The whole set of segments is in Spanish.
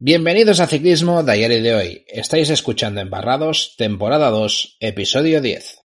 Bienvenidos a Ciclismo y de hoy. Estáis escuchando Embarrados, temporada 2, episodio 10.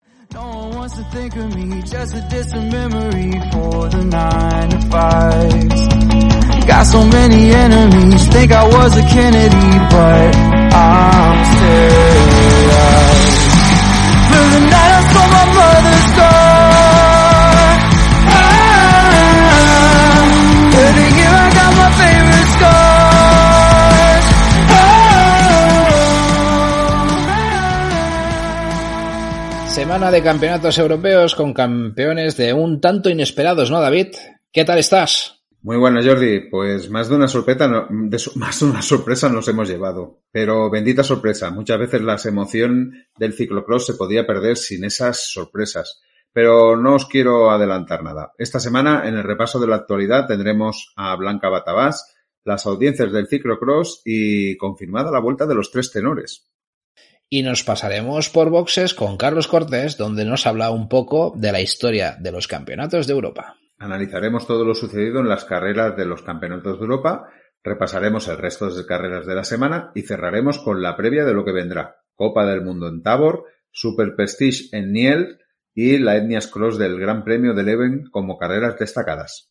Semana de campeonatos europeos con campeones de un tanto inesperados, ¿no, David? ¿Qué tal estás? Muy bueno, Jordi. Pues más de una sorpresa, más de una sorpresa nos hemos llevado. Pero bendita sorpresa. Muchas veces la emoción del ciclocross se podía perder sin esas sorpresas. Pero no os quiero adelantar nada. Esta semana, en el repaso de la actualidad, tendremos a Blanca Batabás, las audiencias del ciclocross y confirmada la vuelta de los tres tenores. Y nos pasaremos por boxes con Carlos Cortés, donde nos habla un poco de la historia de los campeonatos de Europa. Analizaremos todo lo sucedido en las carreras de los campeonatos de Europa, repasaremos el resto de carreras de la semana y cerraremos con la previa de lo que vendrá. Copa del Mundo en Tabor, Super Prestige en Niel y la Etnias Cross del Gran Premio de Leven como carreras destacadas.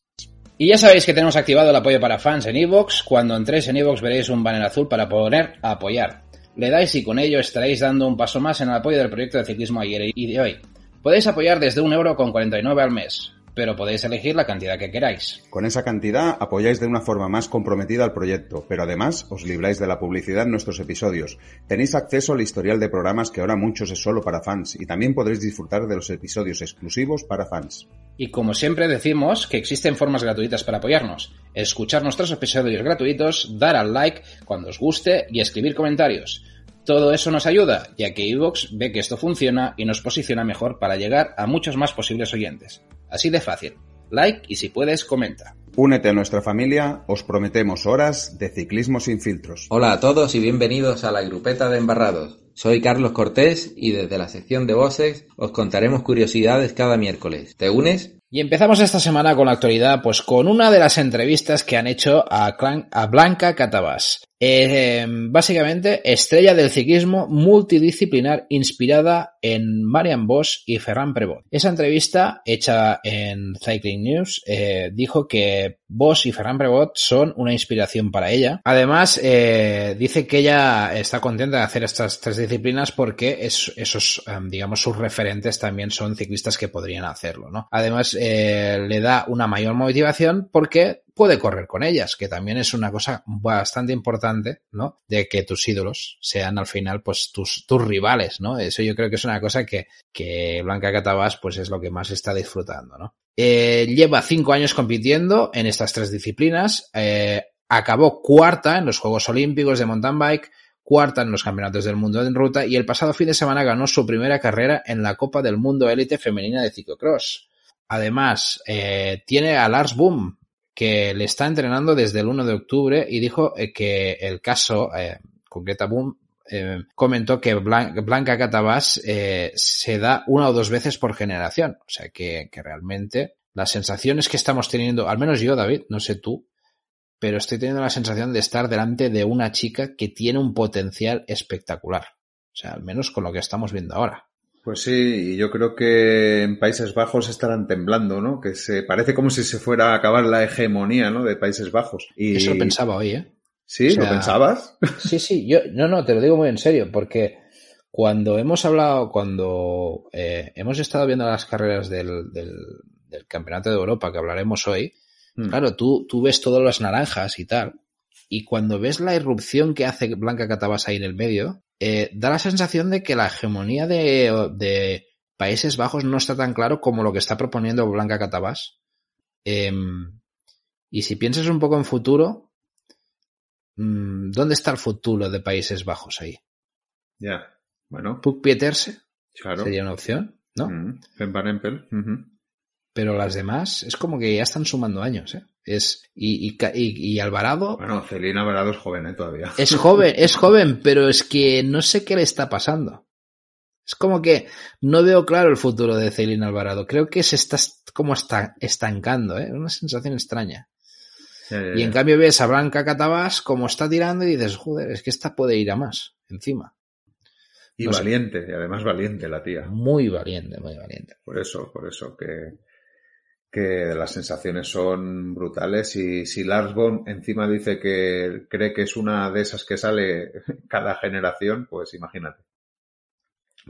Y ya sabéis que tenemos activado el apoyo para fans en iVoox. Cuando entréis en iVoox veréis un banner azul para poner apoyar. Le dais y con ello estaréis dando un paso más en el apoyo del proyecto de ciclismo ayer y de hoy. Podéis apoyar desde un euro con 49 al mes, pero podéis elegir la cantidad que queráis. Con esa cantidad apoyáis de una forma más comprometida al proyecto, pero además os libráis de la publicidad en nuestros episodios. Tenéis acceso al historial de programas que ahora muchos es solo para fans y también podréis disfrutar de los episodios exclusivos para fans. Y como siempre decimos que existen formas gratuitas para apoyarnos. Escuchar nuestros episodios gratuitos, dar al like cuando os guste y escribir comentarios. Todo eso nos ayuda, ya que iVoox ve que esto funciona y nos posiciona mejor para llegar a muchos más posibles oyentes. Así de fácil. Like y si puedes, comenta. Únete a nuestra familia, os prometemos horas de ciclismo sin filtros. Hola a todos y bienvenidos a la grupeta de embarrados. Soy Carlos Cortés y desde la sección de voces os contaremos curiosidades cada miércoles. ¿Te unes? Y empezamos esta semana con la actualidad, pues con una de las entrevistas que han hecho a, Clan- a Blanca Catabás. Eh, básicamente, estrella del ciclismo multidisciplinar inspirada en Marian Bosch y Ferran Prevot. Esa entrevista, hecha en Cycling News, eh, dijo que Bosch y Ferran Prevot son una inspiración para ella. Además, eh, dice que ella está contenta de hacer estas tres disciplinas porque es- esos, em, digamos, sus referentes también son ciclistas que podrían hacerlo, ¿no? Además, eh, le da una mayor motivación porque puede correr con ellas, que también es una cosa bastante importante, ¿no? De que tus ídolos sean al final, pues, tus, tus rivales, ¿no? Eso yo creo que es una cosa que, que Blanca Catabás, pues, es lo que más está disfrutando, ¿no? Eh, lleva cinco años compitiendo en estas tres disciplinas, eh, acabó cuarta en los Juegos Olímpicos de mountain bike, cuarta en los Campeonatos del Mundo en ruta y el pasado fin de semana ganó su primera carrera en la Copa del Mundo Élite Femenina de Ciclocross. Además, eh, tiene a Lars Boom, que le está entrenando desde el 1 de octubre y dijo eh, que el caso, eh, concreta Boom, eh, comentó que Blan- Blanca Catabás eh, se da una o dos veces por generación. O sea que, que realmente las sensaciones que estamos teniendo, al menos yo, David, no sé tú, pero estoy teniendo la sensación de estar delante de una chica que tiene un potencial espectacular. O sea, al menos con lo que estamos viendo ahora. Pues sí, y yo creo que en Países Bajos estarán temblando, ¿no? Que se parece como si se fuera a acabar la hegemonía, ¿no? De Países Bajos. Y... Eso lo pensaba hoy, ¿eh? ¿Sí? O sea, ¿Lo pensabas? Sí, sí, yo, no, no, te lo digo muy en serio, porque cuando hemos hablado, cuando eh, hemos estado viendo las carreras del, del, del Campeonato de Europa, que hablaremos hoy, Mm. claro, tú, tú ves todas las naranjas y tal, y cuando ves la irrupción que hace Blanca Catabas ahí en el medio, eh, da la sensación de que la hegemonía de, de Países Bajos no está tan claro como lo que está proponiendo Blanca Catabas. Em, y si piensas un poco en futuro, mm, ¿dónde está el futuro de Países Bajos ahí? Ya, bueno. Puk Pieterse claro. sería una opción, ¿no? Mm, Van Van Empel. Pero las demás es como que ya están sumando años, ¿eh? Es, y, y, y- Alvarado Bueno, Celina Alvarado es joven, ¿eh? Todavía. es joven, es joven, pero es que no sé qué le está pasando. Es como que no veo claro el futuro de Celine Alvarado. Creo que se está como está estancando, ¿eh? Una sensación extraña. Ya, ya, Y en cambio ves a Blanca Catabás como está tirando y dices, joder, es que esta puede ir a más, encima. Y no sé. valiente, y además valiente la tía. Muy valiente, muy valiente. Por eso, por eso que, que las sensaciones son brutales. Y si Lars Von encima dice que cree que es una de esas que sale cada generación, pues imagínate.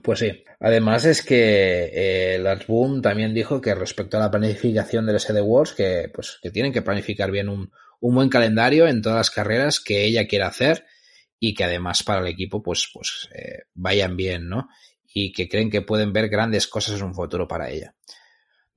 Pues sí. Además es que eh, Lars Boom también dijo que respecto a la planificación del SD Wars, que pues que tienen que planificar bien un, un buen calendario en todas las carreras que ella quiera hacer y que además para el equipo pues pues eh, vayan bien, ¿no? Y que creen que pueden ver grandes cosas en un futuro para ella.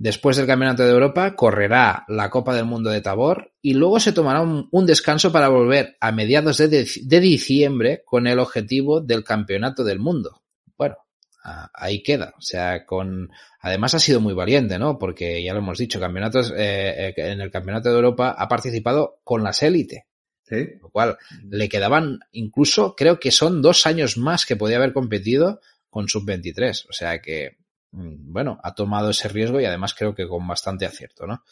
Después del Campeonato de Europa correrá la Copa del Mundo de Tabor y luego se tomará un, un descanso para volver a mediados de, de- de diciembre con el objetivo del Campeonato del Mundo. Bueno, a- ahí queda. O sea, con además ha sido muy valiente, ¿no? Porque ya lo hemos dicho, campeonatos eh, eh, en el Campeonato de Europa ha participado con las élite, ¿Sí? lo cual le quedaban incluso creo que son dos años más que podía haber competido con sub 23. O sea que bueno, ha tomado ese riesgo y además creo que con bastante acierto, ¿no?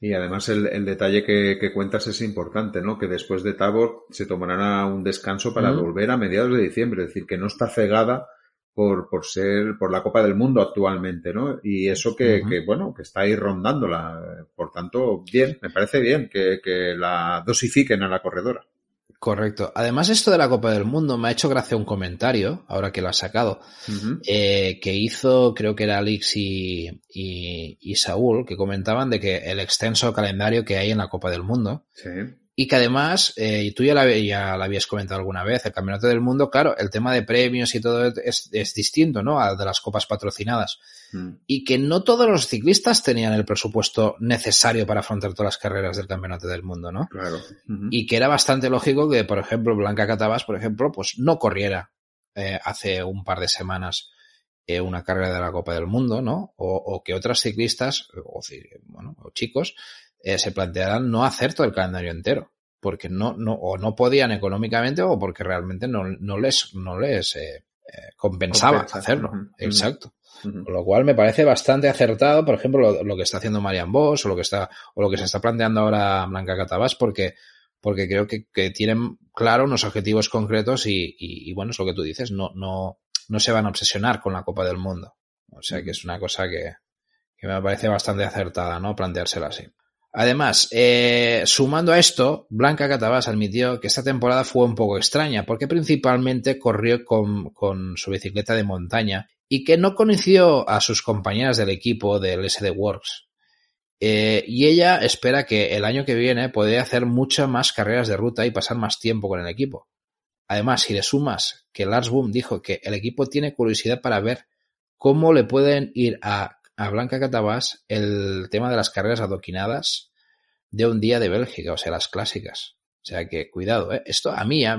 Y además el, el detalle que, que cuentas es importante, ¿no? Que después de Tabor se tomará un descanso para volver a mediados de diciembre, es decir, que no está cegada por, por ser, por la Copa del Mundo actualmente, ¿no? Y eso que, que, bueno, que está ahí rondándola. Por tanto, bien, me parece bien que, que la dosifiquen a la corredora. Correcto. Además, esto de la Copa del Mundo me ha hecho gracia un comentario, ahora que lo has sacado, eh, que hizo, creo que era Alix y, y, y Saúl, que comentaban de que el extenso calendario que hay en la Copa del Mundo, Sí. y que además, eh, y tú ya la, ya la habías comentado alguna vez, el Campeonato del Mundo, claro, el tema de premios y todo es, es distinto, ¿no? Al de las copas patrocinadas. Mm. Y que no todos los ciclistas tenían el presupuesto necesario para afrontar todas las carreras del Campeonato del Mundo, ¿no? Claro. Y que era bastante lógico que, por ejemplo, Blanca Catabas, por ejemplo, pues no corriera eh, hace un par de semanas eh, una carrera de la Copa del Mundo, ¿no? O, o que otras ciclistas, o, bueno, o chicos, eh, se plantearan no hacer todo el calendario entero, porque no, no, o no podían económicamente o porque realmente no, no les, no les eh, compensaba Compensa. hacerlo. Exacto. Con lo cual me parece bastante acertado, por ejemplo, lo, lo que está haciendo Marian Bosch o lo que está, o lo que se está planteando ahora Blanca Catabás, porque, porque creo que, que tienen claro unos objetivos concretos y, y, y bueno, es lo que tú dices, no, no, no se van a obsesionar con la Copa del Mundo. O sea que es una cosa que, que me parece bastante acertada, ¿no? Planteársela así. Además, eh, sumando a esto, Blanca Catabás admitió que esta temporada fue un poco extraña porque principalmente corrió con, con su bicicleta de montaña y que no conoció a sus compañeras del equipo del SD Works. Eh, y ella espera que el año que viene pueda hacer muchas más carreras de ruta y pasar más tiempo con el equipo. Además, si le sumas que Lars Boom dijo que el equipo tiene curiosidad para ver cómo le pueden ir a, a Blanca Catabás el tema de las carreras adoquinadas de un día de Bélgica, o sea, las clásicas. O sea que cuidado, ¿eh? esto a mí ya,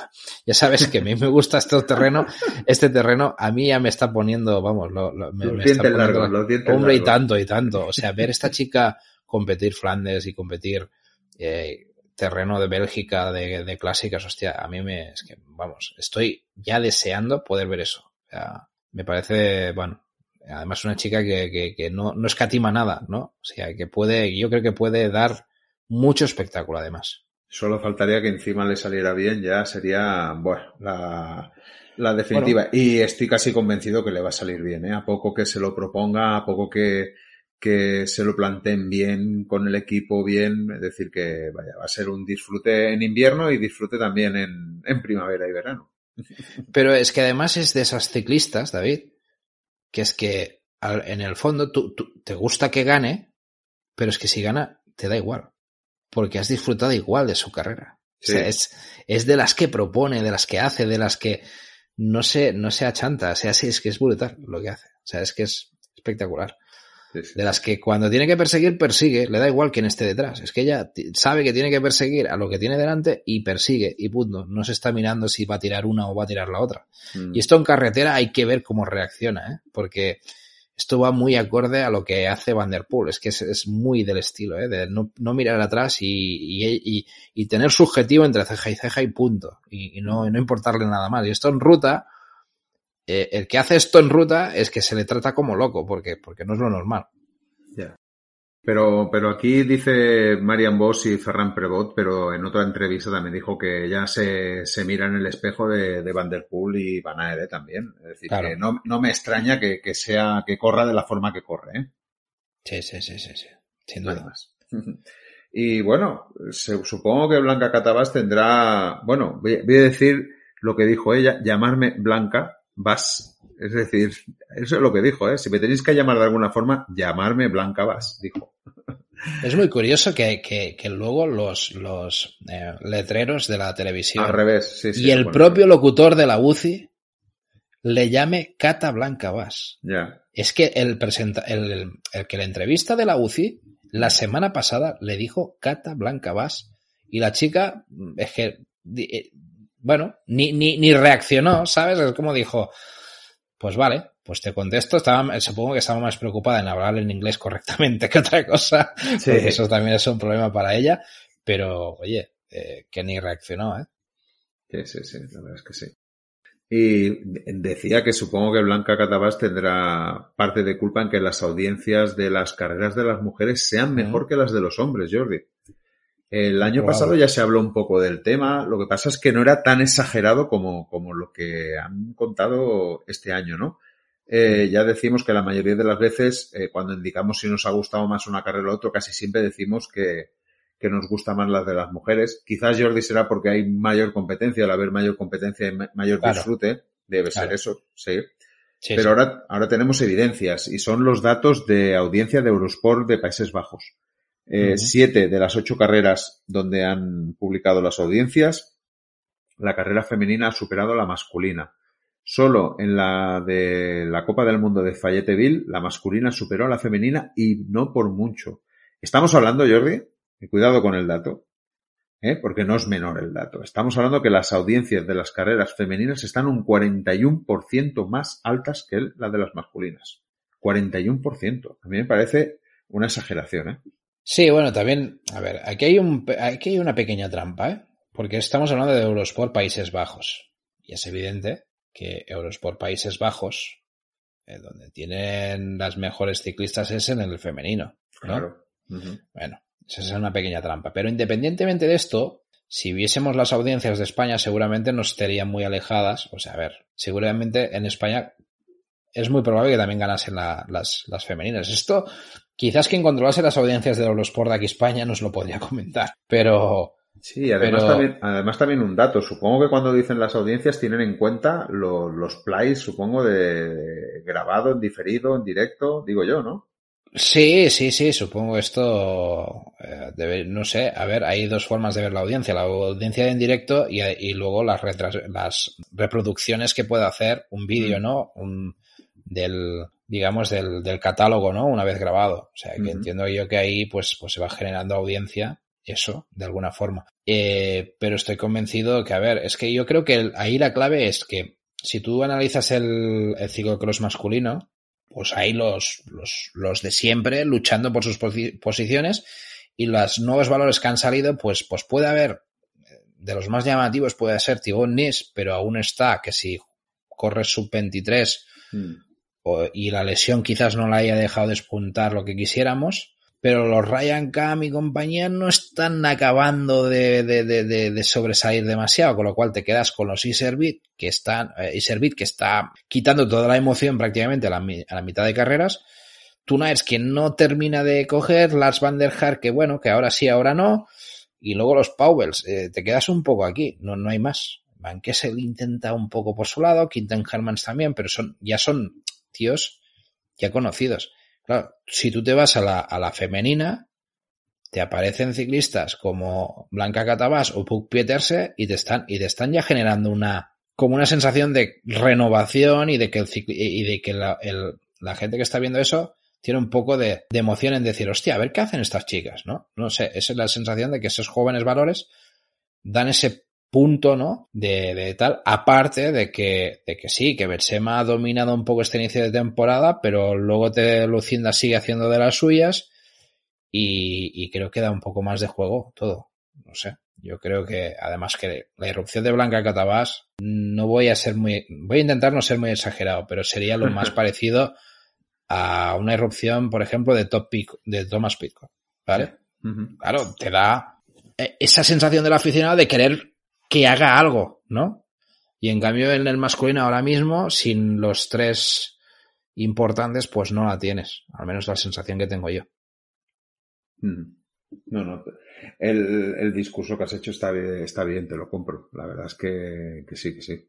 ya sabes que a mí me gusta este terreno, este terreno a mí ya me está poniendo, vamos, lo, lo- me, Los me está dientes poniendo- largos, los dientes hombre y tanto y tanto, o sea, ver esta chica competir Flandes y competir eh, terreno de Bélgica de, de clásicas, hostia, a mí me, es que, vamos, estoy ya deseando poder ver eso. O sea, me parece, bueno, además una chica que, que, que no, no escatima nada, ¿no? O sea, que puede, yo creo que puede dar mucho espectáculo además. Solo faltaría que encima le saliera bien, ya sería, bueno, la, la definitiva. Y estoy casi convencido que le va a salir bien, ¿eh? A poco que se lo proponga, a poco que, que se lo planteen bien con el equipo bien, es decir, que vaya, va a ser un disfrute en invierno y disfrute también en, en primavera y verano. Pero es que además es de esas ciclistas, David, que es que al- en el fondo tú, tú- te gusta que gane, pero es que si gana te da igual, porque has disfrutado igual de su carrera. Sí. O sea, es, es de las que propone, de las que hace, de las que no se, no se achanta. O sea, sí, es que es brutal lo que hace. O sea, es que es espectacular. Sí, de las que cuando tiene que perseguir, persigue, le da igual quién esté detrás. Es que ella sabe que tiene que perseguir a lo que tiene delante y persigue, y punto. No se está mirando si va a tirar una o va a tirar la otra. Mm. Y esto en carretera hay que ver cómo reacciona, ¿eh? porque esto va muy acorde a lo que hace Van Der Poel. Es que es, es muy del estilo, ¿eh? de no, no mirar atrás y, y, y- tener subjetivo entre ceja y ceja y punto. Y, no, no importarle nada más. Y esto en ruta, eh, el que hace esto en ruta es que se le trata como loco, porque, porque no es lo normal. Pero, pero aquí dice Marian Boss y Ferran Prevot, pero en otra entrevista también dijo que ya se, se mira en el espejo de, de Van Der Poel y Van Aert ¿eh? también. Es decir, Claro. que no, no me extraña que, que sea, que corra de la forma que corre, ¿eh? Sí, sí, sí, sí, sí. Sin duda. más. Y bueno, se- supongo que Blanca Catabás tendrá, bueno, voy, voy a decir lo que dijo ella, llamarme Blanca Vas. Es decir, eso es lo que dijo, ¿eh? Si me tenéis que llamar de alguna forma, llamarme Blanca Vas, dijo. Es muy curioso que, que, que luego los, los eh, letreros de la televisión Al revés, sí, sí. y el bueno, propio locutor de la UCI le llame Cata Blanca. Ya. Es que el, presenta, el, el- el que la entrevista de la UCI la semana pasada le dijo Cata Blanca Vas y la chica es que, eh, bueno, ni, ni, ni reaccionó, ¿sabes? Es como dijo, pues vale, pues te contesto, estaba, supongo que estaba más preocupada en hablar en inglés correctamente que otra cosa, Sí. porque eso también es un problema para ella, pero oye, eh, que ni reaccionó, ¿eh? Sí, sí, sí, la verdad es que sí. Y de- decía que supongo que Blanca Catabás tendrá parte de culpa en que las audiencias de las carreras de las mujeres sean mejor que las de los hombres, Jordi. El año pasado ya se habló un poco del tema, lo que pasa es que no era tan exagerado como, como lo que han contado este año, ¿no? Eh, ya decimos que la mayoría de las veces, eh, cuando indicamos si nos ha gustado más una carrera o otra, casi siempre decimos que, que nos gusta más las de las mujeres. Quizás Jordi será porque hay mayor competencia, al haber mayor competencia y ma- mayor Claro. disfrute, debe ser eso, sí. Sí, Pero sí. ahora, ahora tenemos evidencias y son los datos de audiencia de Eurosport de Países Bajos. Eh. Siete de las ocho carreras donde han publicado las audiencias, la carrera femenina ha superado a la masculina. Solo en la de la Copa del Mundo de Fayetteville, la masculina superó a la femenina y no por mucho. Estamos hablando, Jordi, y cuidado con el dato, ¿eh? porque no es menor el dato. Estamos hablando que las audiencias de las carreras femeninas están un 41% más altas que las de las masculinas. 41%. A mí me parece una exageración, ¿eh? Sí, bueno, también, a ver, aquí hay, un, aquí hay una pequeña trampa, ¿eh? Porque estamos hablando de Eurosport Países Bajos. Y es evidente que Eurosport Países Bajos, eh, donde tienen las mejores ciclistas, es en el femenino. ¿no? Claro. Bueno, esa es una pequeña trampa. Pero independientemente de esto, si viésemos las audiencias de España, seguramente nos estarían muy alejadas. O sea, a ver, seguramente en España es muy probable que también ganasen la- las, las femeninas. Esto, quizás quien controlase las audiencias de Eurosport de aquí España nos lo podría comentar. Pero, Sí, además, Pero- también, además también un dato. Supongo que cuando dicen las audiencias tienen en cuenta lo- los plays, supongo, de, de grabado, en diferido, en directo, digo yo, ¿no? Sí, sí, sí, supongo esto, eh, debe- no sé, a ver, hay dos formas de ver la audiencia, la audiencia en directo y, y luego las, retras- las reproducciones que puede hacer un vídeo, Mm. ¿no? Un, del, digamos, del, del catálogo, ¿no? Una vez grabado. O sea, que entiendo yo que ahí, pues, pues se va generando audiencia, eso, de alguna forma. Eh, pero estoy convencido que, a ver, es que yo creo que el- ahí la clave es que si tú analizas el, el ciclocross masculino, pues hay los, los, los de siempre luchando por sus posi- posiciones y los nuevos valores que han salido, pues, pues puede haber, eh, de los más llamativos puede ser Thibaut Nis, pero aún está que si corre sub 23 Mm. Y la lesión quizás no la haya dejado despuntar lo que quisiéramos, pero los Ryan Cam y compañía no están acabando de, de, sobresalir demasiado, con lo cual te quedas con los Iserbit que están, eh, Iservit, que está quitando toda la emoción prácticamente a la, a la mitad de carreras, Tunaers que no termina de coger, Lars van der Haar que bueno, que ahora sí, ahora no, y luego los Powells, eh, te quedas un poco aquí, no, no hay más. Van Kessel intenta un poco por su lado, Quinten Hermans también, pero son, ya son tíos ya conocidos. Claro, si tú te vas a la, a la femenina, te aparecen ciclistas como Blanca Catabás o Puck Pieterse y te están, y te están ya generando una, como una sensación de renovación y de que el y de que la, el- la gente que está viendo eso tiene un poco de, de, emoción en decir, hostia, a ver qué hacen estas chicas, ¿no? No sé, esa es la sensación de que esos jóvenes valores dan ese punto, ¿no? De, de, tal, aparte de que, de que sí, que Bersema ha dominado un poco este inicio de temporada, pero luego te Lucinda sigue haciendo de las suyas y, y creo que da un poco más de juego todo, no sé. Yo creo que, además que la irrupción de Blanca Catabás, no voy a ser muy, voy a intentar no ser muy exagerado, pero sería lo más parecido a una irrupción, por ejemplo, de Top Pick, de Thomas Pitcock, ¿vale? Uh -huh. Claro, te da esa sensación del aficionado de querer que haga algo, ¿no? Y en cambio en el masculino ahora mismo, sin los tres importantes, pues no la tienes. Al menos la sensación que tengo yo. No, no. El, el discurso que has hecho está bien, está bien, te lo compro. La verdad es que, que sí, que sí.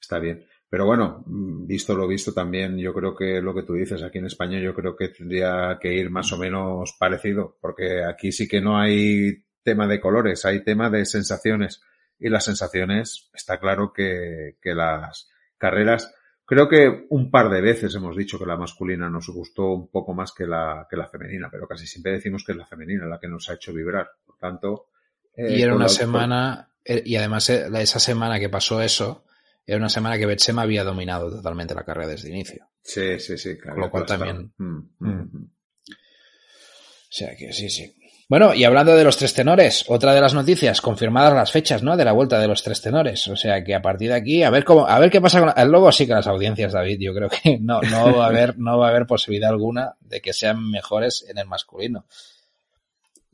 Está bien. Pero bueno, visto lo visto también, yo creo que lo que tú dices aquí en España, yo creo que tendría que ir más o menos parecido, porque aquí sí que no hay tema de colores, hay tema de sensaciones. Y las sensaciones, está claro que, que las carreras, creo que un par de veces hemos dicho que la masculina nos gustó un poco más que la, que la femenina, pero casi siempre decimos que es la femenina la que nos ha hecho vibrar. Por tanto. Eh, y era una semana, eh, y además eh, esa semana que pasó eso, era una semana que Betsema había dominado totalmente la carrera desde el inicio. Sí, sí, sí. Claro, Con lo cual también. Mm, mm, mm. O sea que sí, sí. Bueno, y hablando de los tres tenores, otra de las noticias, confirmadas las fechas, ¿no? De la vuelta de los tres tenores. O sea que a partir de aquí, a ver cómo, a ver qué pasa con el logo sí que las audiencias, David. Yo creo que no, no va a haber, no va a haber posibilidad alguna de que sean mejores en el masculino.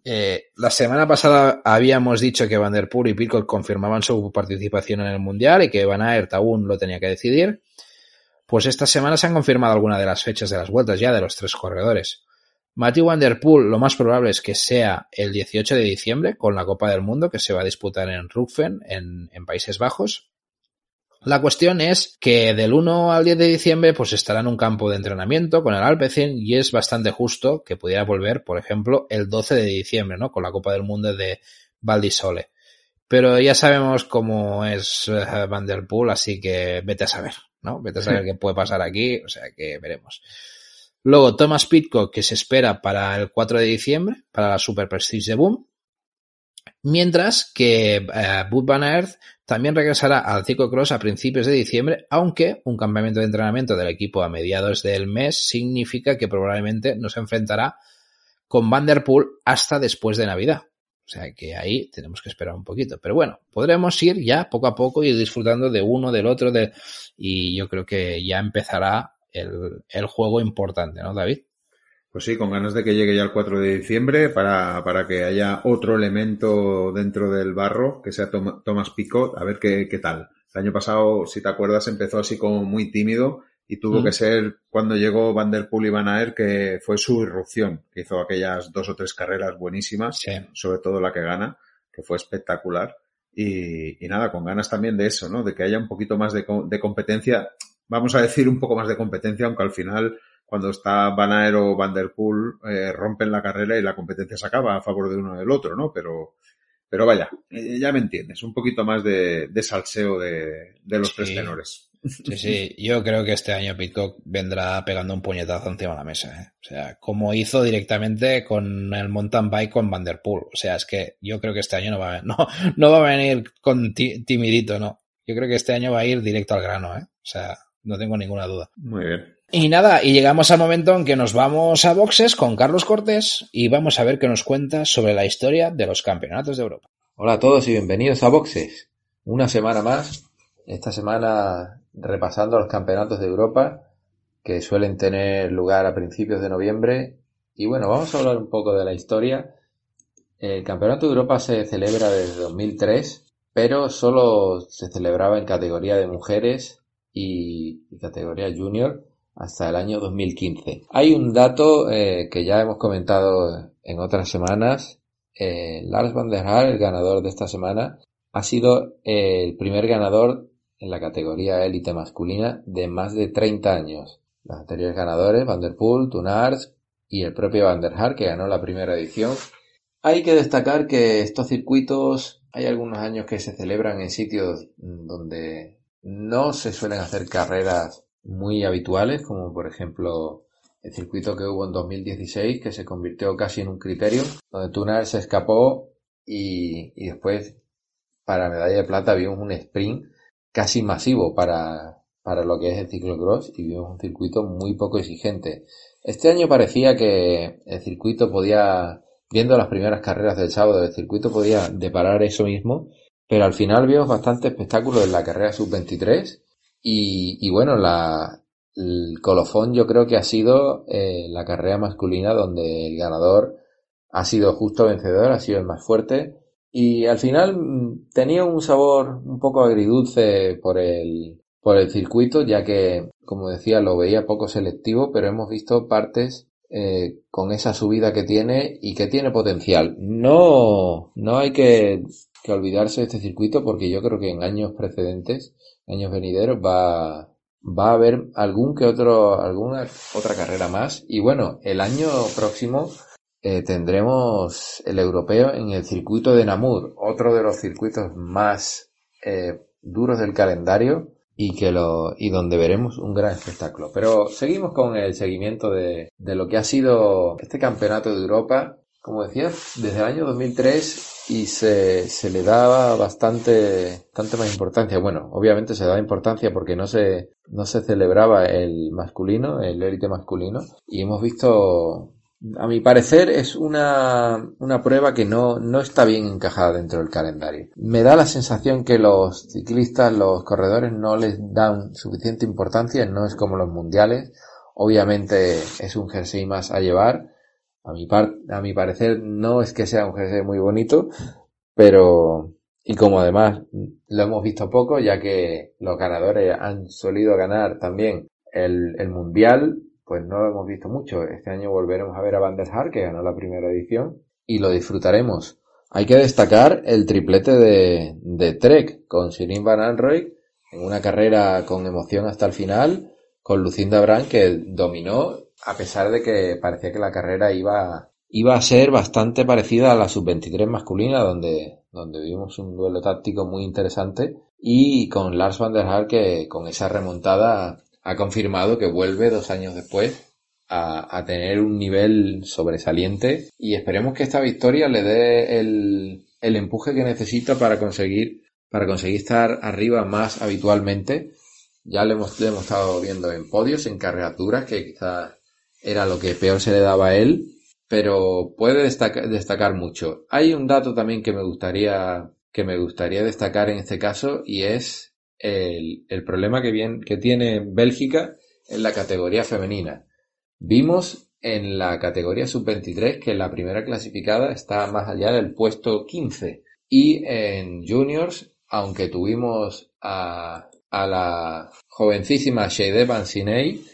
Eh, la semana pasada habíamos dicho que Van der y Pitcock confirmaban su participación en el Mundial y que Van Aert aún lo tenía que decidir. Pues esta semana se han confirmado algunas de las fechas de las vueltas ya de los tres corredores. Matthew Van Der Poel lo más probable es que sea el 18 de diciembre con la Copa del Mundo que se va a disputar en Rupfen, en, en Países Bajos. La cuestión es que del 1 al 10 de diciembre pues estará en un campo de entrenamiento con el Alpecin y es bastante justo que pudiera volver, por ejemplo, el 12 de diciembre, ¿no? Con la Copa del Mundo de Valdisole. Pero ya sabemos cómo es Van Der Poel, así que vete a saber, ¿no? Vete a saber sí. qué puede pasar aquí, o sea que veremos. Luego Thomas Pitcock, que se espera para el 4 de diciembre, para la Super Prestige de Boom. Mientras que eh, Bud Van también regresará al ciclocross a principios de diciembre, aunque un campamento de entrenamiento del equipo a mediados del mes significa que probablemente no se enfrentará con Van Der Poel hasta después de Navidad. O sea que ahí tenemos que esperar un poquito. Pero bueno, podremos ir ya poco a poco y disfrutando de uno, del otro, de... y yo creo que ya empezará el, el, juego importante, ¿no, David? Pues sí, con ganas de que llegue ya el 4 de diciembre para, para que haya otro elemento dentro del barro, que sea Tom, Thomas Picot, a ver qué, qué, tal. El año pasado, si te acuerdas, empezó así como muy tímido y tuvo mm. que ser cuando llegó Van Der Poel y Van Aert que fue su irrupción, que hizo aquellas dos o tres carreras buenísimas, sí. sobre todo la que gana, que fue espectacular. Y, y, nada, con ganas también de eso, ¿no? De que haya un poquito más de, de competencia vamos a decir, un poco más de competencia, aunque al final, cuando está Van o Van Der Poel, eh, rompen la carrera y la competencia se acaba a favor de uno del otro, ¿no? Pero, pero vaya, eh, ya me entiendes, un poquito más de, de salseo de, de los sí. tres tenores. Sí, sí, yo creo que este año Pitcock vendrá pegando un puñetazo encima de la mesa. ¿eh? O sea, como hizo directamente con el mountain bike con Van Der Poel. O sea, es que yo creo que este año no va a, no, no va a venir con timidito, no. Yo creo que este año va a ir directo al grano, ¿eh? O sea, no tengo ninguna duda. Muy bien. Y nada, y llegamos al momento en que nos vamos a boxes con Carlos Cortés y vamos a ver qué nos cuenta sobre la historia de los campeonatos de Europa. Hola a todos y bienvenidos a boxes. Una semana más, esta semana repasando los campeonatos de Europa que suelen tener lugar a principios de noviembre. Y bueno, vamos a hablar un poco de la historia. El campeonato de Europa se celebra desde 2003, pero solo se celebraba en categoría de mujeres y, categoría junior hasta el año 2015. Hay un dato eh, que ya hemos comentado en otras semanas. Eh, Lars van der Haar, el ganador de esta semana, ha sido el primer ganador en la categoría élite masculina de más de 30 años. Los anteriores ganadores, Van der Poel, Tunars y el propio Van der Haar, que ganó la primera edición. Hay que destacar que estos circuitos hay algunos años que se celebran en sitios donde no se suelen hacer carreras muy habituales, como por ejemplo el circuito que hubo en 2016, que se convirtió casi en un criterio, donde Tuner se escapó y, y después para medalla de plata vimos un sprint casi masivo para, para lo que es el ciclocross y vimos un circuito muy poco exigente. Este año parecía que el circuito podía, viendo las primeras carreras del sábado, el circuito podía deparar eso mismo, pero al final vimos bastante espectáculo en la carrera sub-23 y, y bueno, la, el colofón yo creo que ha sido eh, la carrera masculina donde el ganador ha sido justo vencedor, ha sido el más fuerte y al final mm, tenía un sabor un poco agridulce por el, por el circuito ya que como decía lo veía poco selectivo pero hemos visto partes eh, con esa subida que tiene y que tiene potencial. No, no hay que, que olvidarse de este circuito porque yo creo que en años precedentes, años venideros va, va a haber algún que otro, alguna otra carrera más. Y bueno, el año próximo eh, tendremos el europeo en el circuito de Namur, otro de los circuitos más eh, duros del calendario y que lo y donde veremos un gran espectáculo. Pero seguimos con el seguimiento de, de lo que ha sido este campeonato de Europa como decía, desde el año 2003 y se, se le daba bastante, bastante más importancia. Bueno, obviamente se da importancia porque no se, no se celebraba el masculino, el élite masculino, y hemos visto, a mi parecer, es una, una prueba que no, no está bien encajada dentro del calendario. Me da la sensación que los ciclistas, los corredores no les dan suficiente importancia, no es como los mundiales. Obviamente es un jersey más a llevar, a mi, par a mi parecer no es que sea un jersey muy bonito, pero y como además lo hemos visto poco, ya que los ganadores han solido ganar también el, el mundial, pues no lo hemos visto mucho. Este año volveremos a ver a Van der Haar, que ganó la primera edición, y lo disfrutaremos. Hay que destacar el triplete de, de Trek con Sirin Van Anroy en una carrera con emoción hasta el final, con Lucinda Brand que dominó a pesar de que parecía que la carrera iba, iba a ser bastante parecida a la sub-23 masculina, donde, donde vimos un duelo táctico muy interesante, y con Lars van der Haar que con esa remontada ha confirmado que vuelve dos años después a, a, tener un nivel sobresaliente y esperemos que esta victoria le dé el, el empuje que necesita para conseguir para conseguir estar arriba más habitualmente. Ya le hemos, le hemos estado viendo en podios, en carreras duras, que quizás era lo que peor se le daba a él, pero puede destacar, mucho. Hay un dato también que me gustaría, que me gustaría destacar en este caso y es el, problema que, bien, que tiene Bélgica en la categoría femenina. Vimos en la categoría sub-23 que la primera clasificada está más allá del puesto 15 y en juniors, aunque tuvimos a, a la jovencísima Shade Bansinei,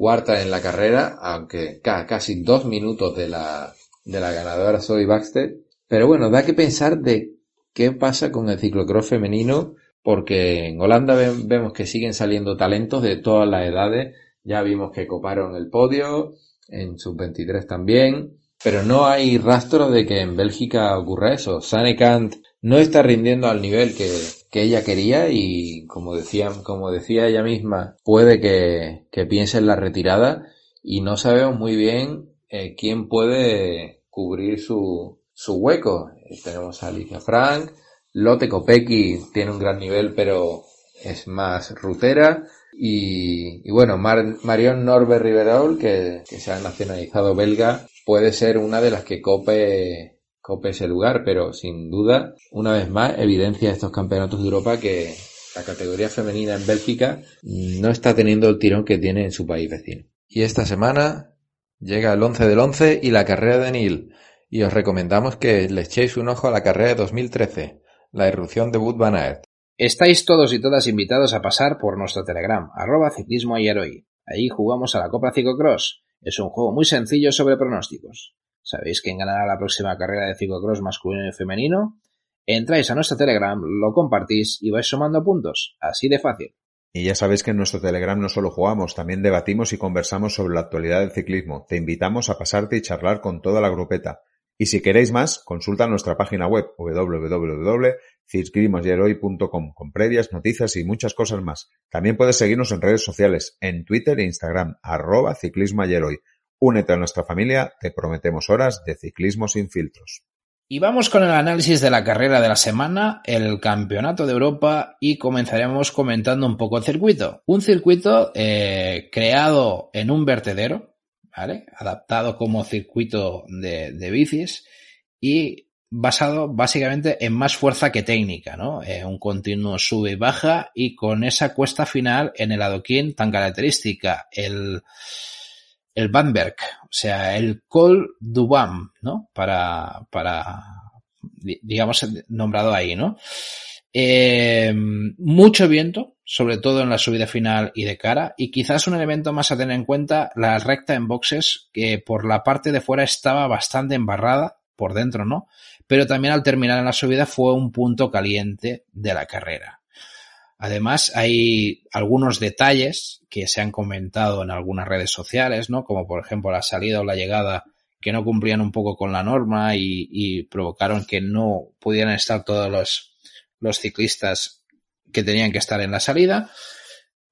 cuarta en la carrera, aunque casi dos minutos de la, de la ganadora Zoe Baxter. Pero bueno, da que pensar de qué pasa con el ciclocross femenino, porque en Holanda vemos que siguen saliendo talentos de todas las edades. Ya vimos que coparon el podio, en sub-23 también, pero no hay rastro de que en Bélgica ocurra eso. Sanekant no está rindiendo al nivel que, que ella quería y como decía, como decía ella misma, puede que, que piense en la retirada y no sabemos muy bien eh, quién puede cubrir su, su hueco. Tenemos a Alicia Frank, Lotte Kopecky tiene un gran nivel pero es más rutera y, y bueno, Mar, Marion Norbert Riverol que, que se ha nacionalizado belga puede ser una de las que cope cope ese lugar, pero sin duda, una vez más, evidencia estos campeonatos de Europa que la categoría femenina en Bélgica no está teniendo el tirón que tiene en su país vecino. Y esta semana llega el 11 del 11 y la carrera de Nil. Y os recomendamos que le echéis un ojo a la carrera de 2013, la irrupción de Wood Van Aert. Estáis todos y todas invitados a pasar por nuestro Telegram, arroba ciclismo y hoy. Ahí jugamos a la Copa Ciclocross. Es un juego muy sencillo sobre pronósticos. ¿Sabéis quién ganará la próxima carrera de ciclocross masculino y femenino? Entráis a nuestro Telegram, lo compartís y vais sumando puntos. Así de fácil. Y ya sabéis que en nuestro Telegram no solo jugamos, también debatimos y conversamos sobre la actualidad del ciclismo. Te invitamos a pasarte y charlar con toda la grupeta. Y si queréis más, consulta nuestra página web www.ciclismosyheroi.com con previas, noticias y muchas cosas más. También puedes seguirnos en redes sociales, en Twitter e Instagram, arroba ciclismoyeroi Únete a nuestra familia, te prometemos horas de ciclismo sin filtros. Y vamos con el análisis de la carrera de la semana, el Campeonato de Europa y comenzaremos comentando un poco el circuito. Un circuito eh, creado en un vertedero, ¿vale? Adaptado como circuito de, bicis y basado básicamente en más fuerza que técnica, ¿no? Eh, un continuo sube y baja y con esa cuesta final en el adoquín tan característica, el el Bamberg, o sea, el Col du Bam, ¿no? Para, para, digamos, nombrado ahí, ¿no? Eh, mucho viento, sobre todo en la subida final y de cara, y quizás un elemento más a tener en cuenta, la recta en boxes, que por la parte de fuera estaba bastante embarrada, por dentro, ¿no? Pero también al terminar en la subida fue un punto caliente de la carrera. Además, hay algunos detalles que se han comentado en algunas redes sociales, ¿no? Como por ejemplo la salida o la llegada que no cumplían un poco con la norma y, provocaron que no pudieran estar todos los, los ciclistas que tenían que estar en la salida.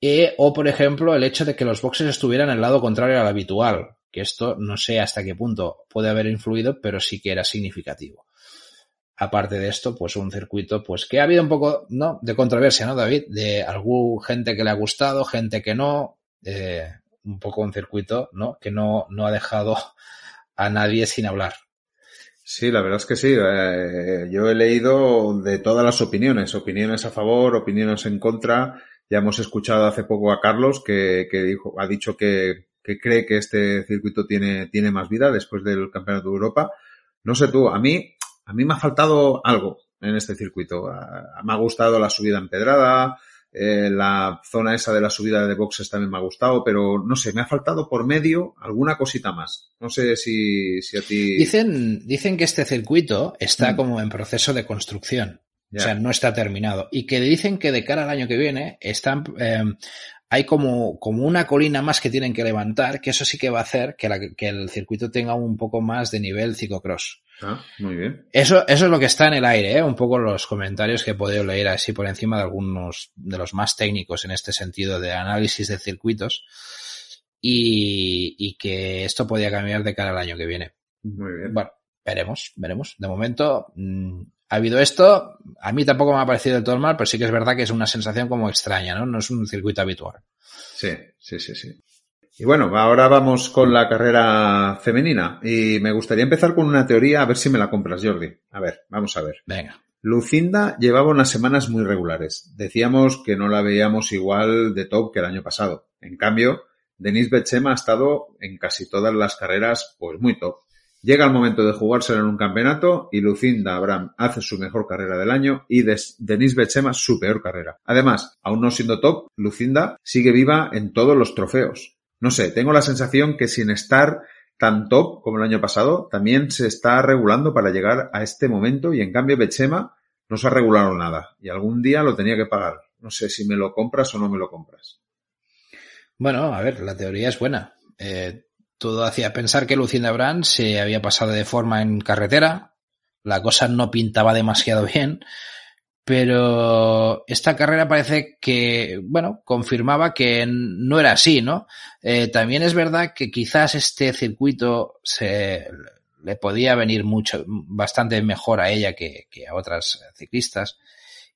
E, o, por ejemplo, el hecho de que los boxes estuvieran al lado contrario al habitual, que esto no sé hasta qué punto puede haber influido, pero sí que era significativo aparte de esto, pues un circuito, pues que ha habido un poco, ¿no? De controversia, ¿no, David? De alguna gente que le ha gustado, gente que no, eh, un poco un circuito, ¿no? Que no, no ha dejado a nadie sin hablar. Sí, la verdad es que sí. Eh, yo he leído de todas las opiniones, opiniones a favor, opiniones en contra. Ya hemos escuchado hace poco a Carlos que, que dijo, ha dicho que, que cree que este circuito tiene, tiene más vida después del Campeonato de Europa. No sé tú, a mí a mí me ha faltado algo en este circuito. Me ha gustado la subida empedrada, eh, la zona esa de la subida de boxes también me ha gustado, pero no sé, me ha faltado por medio alguna cosita más. No sé si, si a ti. Dicen, dicen que este circuito está mm. como en proceso de construcción. O sea, no está terminado. Y que dicen que de cara al año que viene están, eh, hay como, como una colina más que tienen que levantar, que eso sí que va a hacer que, la, que el circuito tenga un poco más de nivel ciclocross. Ah, muy bien. Eso, eso es lo que está en el aire, ¿eh? un poco los comentarios que he podido leer así por encima de algunos de los más técnicos en este sentido de análisis de circuitos y, y que esto podría cambiar de cara al año que viene. Muy bien. Bueno, veremos, veremos. De momento mmm, ha habido esto, a mí tampoco me ha parecido del todo mal, pero sí que es verdad que es una sensación como extraña, ¿no? No es un circuito habitual. Sí, sí, sí, sí. Y bueno, ahora vamos con la carrera femenina. Y me gustaría empezar con una teoría, a ver si me la compras, Jordi. A ver, vamos a ver. Venga. Lucinda llevaba unas semanas muy regulares. Decíamos que no la veíamos igual de top que el año pasado. En cambio, Denise Bechema ha estado en casi todas las carreras, pues muy top. Llega el momento de jugárselo en un campeonato y Lucinda Abraham hace su mejor carrera del año y Denise Bechema su peor carrera. Además, aún no siendo top, Lucinda sigue viva en todos los trofeos. No sé, tengo la sensación que sin estar tan top como el año pasado, también se está regulando para llegar a este momento y en cambio Bechema no se ha regulado nada y algún día lo tenía que pagar. No sé si me lo compras o no me lo compras. Bueno, a ver, la teoría es buena. Eh, todo hacía pensar que Lucinda Brand se había pasado de forma en carretera, la cosa no pintaba demasiado bien, pero esta carrera parece que, bueno, confirmaba que no era así, ¿no? Eh, también es verdad que quizás este circuito se le podía venir mucho, bastante mejor a ella que, a otras ciclistas.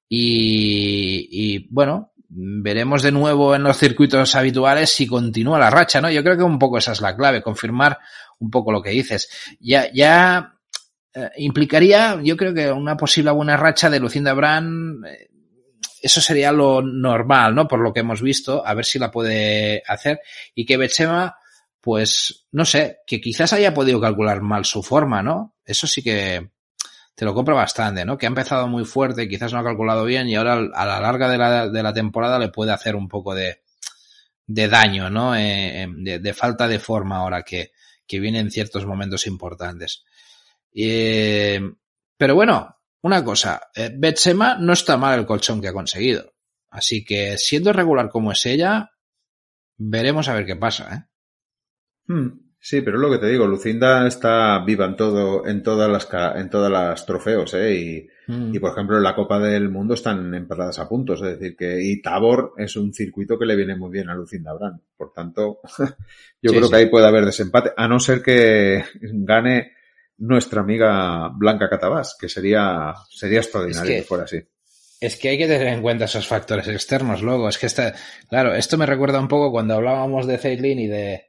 Y, y, bueno, veremos de nuevo en los circuitos habituales si continúa la racha, ¿no? Yo creo que un poco esa es la clave, confirmar un poco lo que dices. Ya, ya eh, implicaría, yo creo que una posible buena racha de Lucinda Brand, eh, eso sería lo normal, ¿no? Por lo que hemos visto, a ver si la puede hacer. Y que Bechema, pues, no sé, que quizás haya podido calcular mal su forma, ¿no? Eso sí que te lo compro bastante, ¿no? Que ha empezado muy fuerte, quizás no ha calculado bien y ahora a la larga de la, de la temporada le puede hacer un poco de, de daño, ¿no? Eh, de, de, falta de forma ahora que, que viene en ciertos momentos importantes. Eh, pero bueno, una cosa, eh, Betsema no está mal el colchón que ha conseguido. Así que siendo regular como es ella, veremos a ver qué pasa. ¿eh? Hmm. Sí, pero es lo que te digo, Lucinda está viva en todo, en todas las, en todas las trofeos, ¿eh? Y, mm. y, por ejemplo, en la Copa del Mundo están empatadas a puntos, es decir, que, y Tabor es un circuito que le viene muy bien a Lucinda Brand. Por tanto, yo creo que ahí puede haber desempate, a no ser que gane nuestra amiga Blanca Catabás, que sería, sería extraordinario que, fuera así. Es que hay que tener en cuenta esos factores externos luego. Es que está, claro, esto me recuerda un poco cuando hablábamos de Zeitlin y de,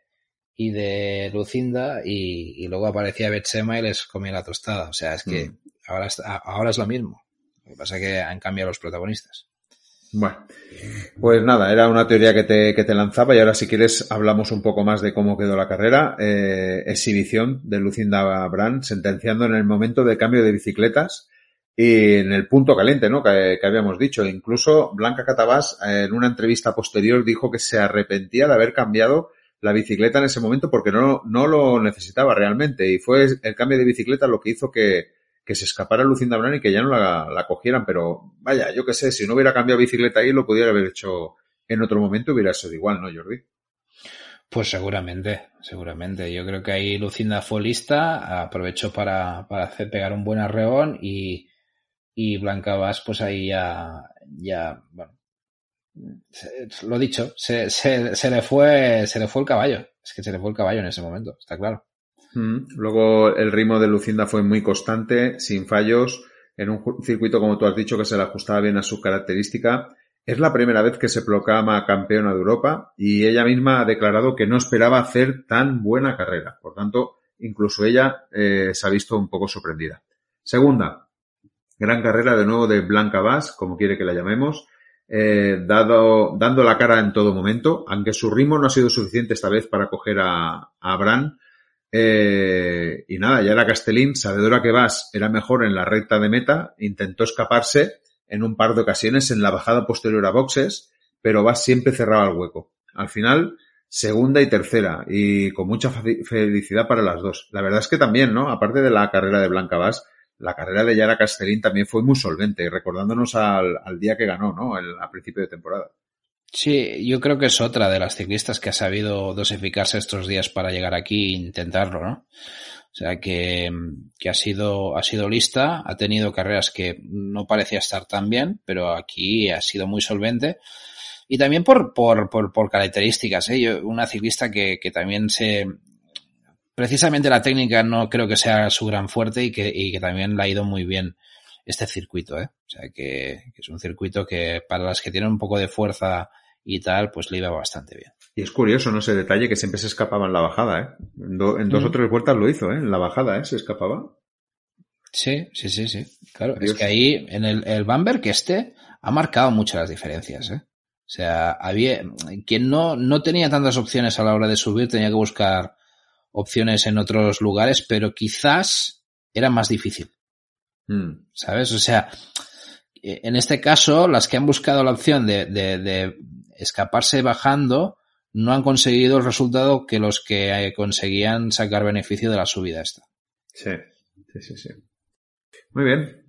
y de Lucinda y, luego aparecía Betsema y les comía la tostada. O sea, es que mm. ahora, ahora es lo mismo. Lo que pasa es que han cambiado los protagonistas. Bueno, pues nada, era una teoría que te, que te lanzaba y ahora si quieres hablamos un poco más de cómo quedó la carrera. Eh, exhibición de Lucinda Brand sentenciando en el momento de cambio de bicicletas y en el punto caliente, ¿no? Que, habíamos dicho. Incluso Blanca Catabás en una entrevista posterior dijo que se arrepentía de haber cambiado la bicicleta en ese momento porque no, no lo necesitaba realmente y fue el cambio de bicicleta lo que hizo que, que se escapara Lucinda Brand y que ya no la, la cogieran, pero vaya, yo qué sé, si no hubiera cambiado bicicleta ahí lo pudiera haber hecho en otro momento hubiera sido igual, ¿no, Jordi? Pues seguramente, seguramente. Yo creo que ahí Lucinda fue lista, aprovechó para, para hacer pegar un buen arreón y, y Blanca Vaz, pues ahí ya, ya, bueno, lo dicho, se, se, se, le fue, se le fue el caballo. Es que se le fue el caballo en ese momento, está claro. Luego el ritmo de Lucinda fue muy constante, sin fallos, en un circuito, como tú has dicho, que se le ajustaba bien a su característica. Es la primera vez que se proclama campeona de Europa y ella misma ha declarado que no esperaba hacer tan buena carrera. Por tanto, incluso ella eh, se ha visto un poco sorprendida. Segunda, gran carrera de nuevo de Blanca Vaz, como quiere que la llamemos eh, dado, dando la cara en todo momento, aunque su ritmo no ha sido suficiente esta vez para coger a, a Bran. Eh, y nada, ya era Castellín, sabedora que Vas era mejor en la recta de meta, intentó escaparse en un par de ocasiones en la bajada posterior a boxes, pero Vas siempre cerraba el hueco. Al final, segunda y tercera, y con mucha felicidad para las dos. La verdad es que también, ¿no? Aparte de la carrera de Blanca Vas, la carrera de Yara Castellín también fue muy solvente, recordándonos al, día que ganó, ¿no? El, principio de temporada. Sí, yo creo que es otra de las ciclistas que ha sabido dosificarse estos días para llegar aquí e intentarlo, ¿no? O sea que, que, ha sido, ha sido lista, ha tenido carreras que no parecía estar tan bien, pero aquí ha sido muy solvente. Y también por, por, por, por características, ¿eh? una ciclista que, que también se, precisamente la técnica no creo que sea su gran fuerte y que, y que también le ha ido muy bien este circuito, ¿eh? O sea, que, que, es un circuito que para las que tienen un poco de fuerza y tal, pues le iba bastante bien. Y es curioso, ¿no? Ese detalle que siempre se escapaba en la bajada, ¿eh? En, en dos mm. o tres vueltas lo hizo, ¿eh? En la bajada, ¿eh? Se escapaba. Sí, sí, sí, sí. Claro, es que ahí en el, el Bamberg que este ha marcado mucho las diferencias, ¿eh? O sea, había, quien no, no tenía tantas opciones a la hora de subir tenía que buscar opciones en otros lugares, pero quizás era más difícil. Mm. ¿Sabes? O sea, e, en este caso, las que han buscado la opción de, de, de, escaparse bajando no han conseguido el resultado que los que eh, conseguían sacar beneficio de la subida esta. Sí, sí, sí, sí. Muy bien.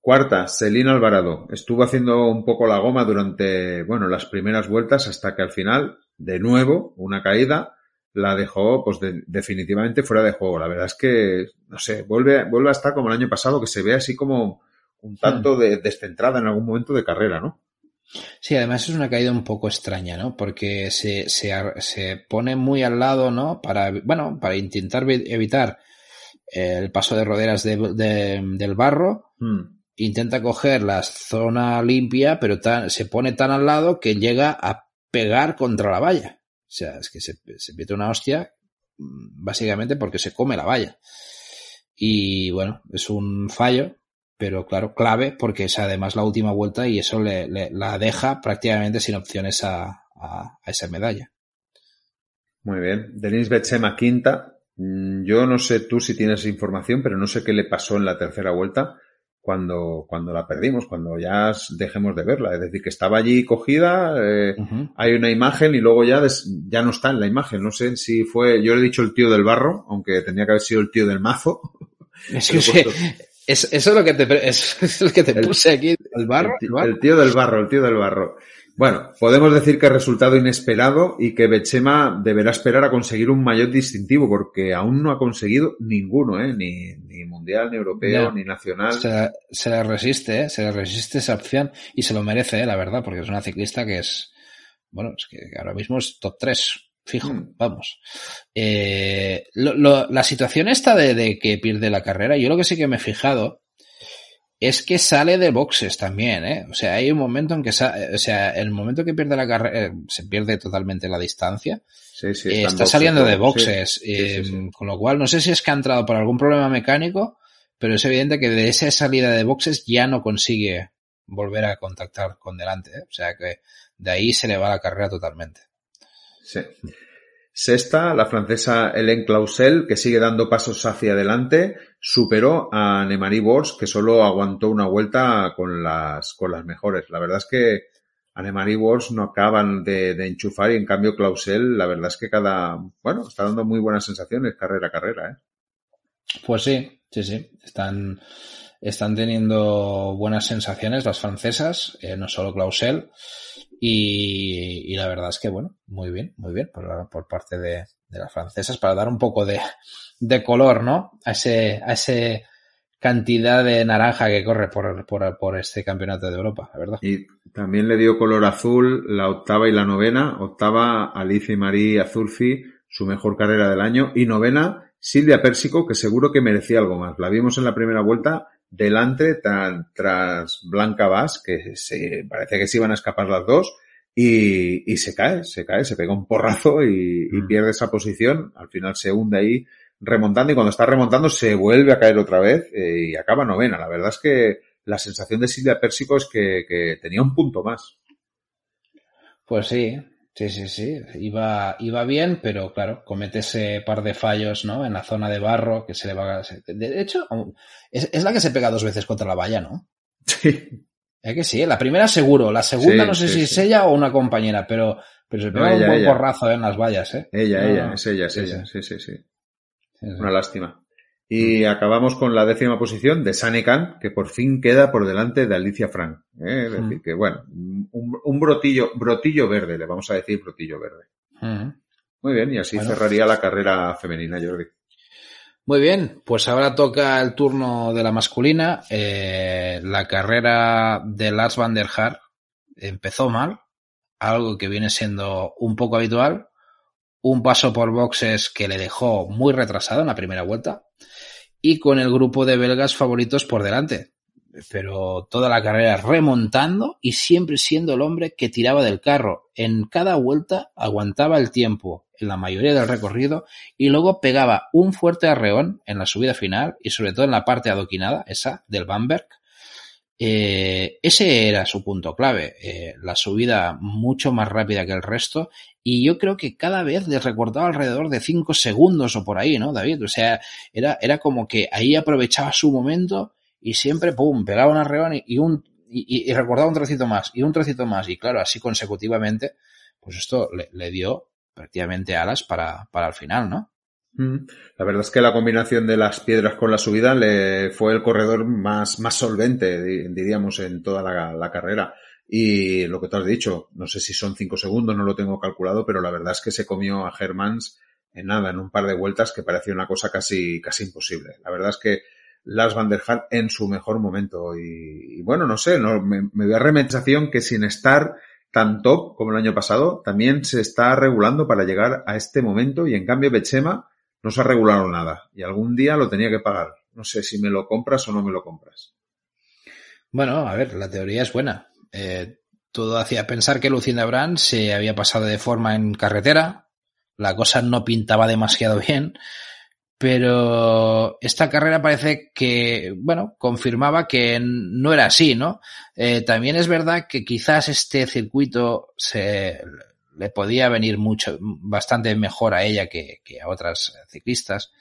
Cuarta, Celina Alvarado. Estuvo haciendo un poco la goma durante, bueno, las primeras vueltas hasta que al final, de nuevo, una caída, la dejó pues definitivamente fuera de juego. La verdad es que, no sé, vuelve, vuelve a estar como el año pasado, que se ve así como un tanto hmm. de, descentrada en algún momento de carrera, ¿no? Sí, además es una caída un poco extraña, ¿no? Porque se, se, se pone muy al lado, ¿no? Para, bueno, para intentar evitar el paso de roderas de, de, del barro, hmm. intenta coger la zona limpia, pero tan, se pone tan al lado que llega a pegar contra la valla. O sea, es que se, se mete una hostia mm, básicamente porque se come la valla. Y bueno, es un fallo, pero claro, clave porque es además la última vuelta y eso le, le la deja prácticamente sin opciones a, a, a, esa medalla. Muy bien. Denis Betsema quinta. Mm, yo no sé tú si tienes información, pero no sé qué le pasó en la tercera vuelta cuando, cuando la perdimos, cuando ya dejemos de verla. Es decir, que estaba allí cogida, eh, uh -huh. hay una imagen y luego ya, des, ya no está en la imagen. No sé si fue, yo le he dicho el tío del barro, aunque tenía que haber sido el tío del mazo. Es que, es, eso es lo que te, es, es lo que te el, puse aquí. el, barro, el, tío del barro, el tío del barro. Bueno, podemos decir que resultado inesperado y que Bechema deberá esperar a conseguir un mayor distintivo porque aún no ha conseguido ninguno, ¿eh? ni, ni mundial, ni europeo, ni nacional. Se, le resiste, ¿eh? se le resiste esa opción y se lo merece, ¿eh? la verdad, porque es una ciclista que es, bueno, es que ahora mismo es top 3, fijo, mm. vamos. Eh, la situación esta de, de que pierde la carrera, yo lo que sí que me he fijado es que sale de boxes también, ¿eh? O sea, hay un momento en que, o sea, el momento que pierde la carrera, eh, se pierde totalmente la distancia. Sí, sí, eh, está, saliendo de boxes, eh, con lo cual no sé si es que ha entrado por algún problema mecánico, pero es evidente que de esa salida de boxes ya no consigue volver a contactar con delante, ¿eh? o sea que de ahí se le va la carrera totalmente. Sí. Sexta, la francesa Hélène Clausel, que sigue dando pasos hacia adelante, superó a Nemari Bors, que solo aguantó una vuelta con las, con las mejores. La verdad es que a Nemari Bors no acaban de, de, enchufar y en cambio Clausel, la verdad es que cada, bueno, está dando muy buenas sensaciones carrera a carrera, ¿eh? Pues sí, sí, sí. Están, están teniendo buenas sensaciones las francesas, eh, no solo Clausel. Y, la verdad es que, bueno, muy bien, muy bien por, por parte de, de, las francesas para dar un poco de, de, color, ¿no? A ese, a ese cantidad de naranja que corre por, por, por este campeonato de Europa, la verdad. Y también le dio color azul la octava y la novena. Octava, Alicia y María Azulfi, su mejor carrera del año. Y novena, Silvia Pérsico, que seguro que merecía algo más. La vimos en la primera vuelta delante tras Blanca Vaz, que se, parece que se iban a escapar las dos, y, y se cae, se cae, se pega un porrazo y, y, mm. pierde esa posición, al final se hunde ahí remontando y cuando está remontando se vuelve a caer otra vez eh, y acaba novena. La verdad es que la sensación de Silvia Pérsico es que, que tenía un punto más. Pues sí, Sí, sí, sí. Iba, iba bien, pero claro, comete ese par de fallos, ¿no? En la zona de barro que se le va. De hecho, es, es la que se pega dos veces contra la valla, ¿no? Sí. Es que sí, la primera seguro, la segunda Sí, no sé sí, si sí. es ella o una compañera, pero, pero se pega No, un buen porrazo en las vallas, ¿eh? Ella, No, ella, es ella, es ella. Sí, sí, sí. Sí, sí. Una lástima. Y acabamos con la décima posición de Sanekan, que por fin queda por delante de Alicia Frank. ¿eh? Es decir, que bueno, un, un brotillo, brotillo verde, le vamos a decir brotillo verde. Muy bien, y así Bueno. cerraría la carrera femenina, Jordi. Muy bien, pues ahora toca el turno de la masculina. Eh, la carrera de Lars van der Haar empezó mal, algo que viene siendo un poco habitual. Un paso por boxes que le dejó muy retrasado en la primera vuelta y con el grupo de belgas favoritos por delante. Pero toda la carrera remontando y siempre siendo el hombre que tiraba del carro. En cada vuelta aguantaba el tiempo en la mayoría del recorrido y luego pegaba un fuerte arreón en la subida final y sobre todo en la parte adoquinada, esa del Bamberg. Eh, ese era su punto clave, eh, la subida mucho más rápida que el resto y yo creo que cada vez les recortaba alrededor de 5 segundos o por ahí, ¿no, David? O sea, era, era como que ahí aprovechaba su momento y siempre, pum, pegaba un arreón y, y un, y, y recordaba un trocito más y un trocito más y claro, así consecutivamente, pues esto le, le dio prácticamente alas para, para el final, ¿no? La verdad es que la combinación de las piedras con la subida le fue el corredor más, más solvente, di- diríamos, en toda la, carrera. Y lo que tú has dicho, no sé si son cinco segundos, no lo tengo calculado, pero la verdad es que se comió a Hermans en nada, en un par de vueltas que parecía una cosa casi, casi imposible. La verdad es que Lars van der Haar en su mejor momento. Y, y bueno, no sé, no, me, me da remensación que sin estar tan top como el año pasado, también se está regulando para llegar a este momento y en cambio Bechema no se ha regulado nada y algún día lo tenía que pagar. No sé si me lo compras o no me lo compras. Bueno, a ver, la teoría es buena. Eh, todo hacía pensar que Lucinda Brand se había pasado de forma en carretera, la cosa no pintaba demasiado bien, pero esta carrera parece que, bueno, confirmaba que no era así, ¿no? Eh, también es verdad que quizás este circuito se le podía venir mucho, bastante mejor a ella que, que a otras ciclistas.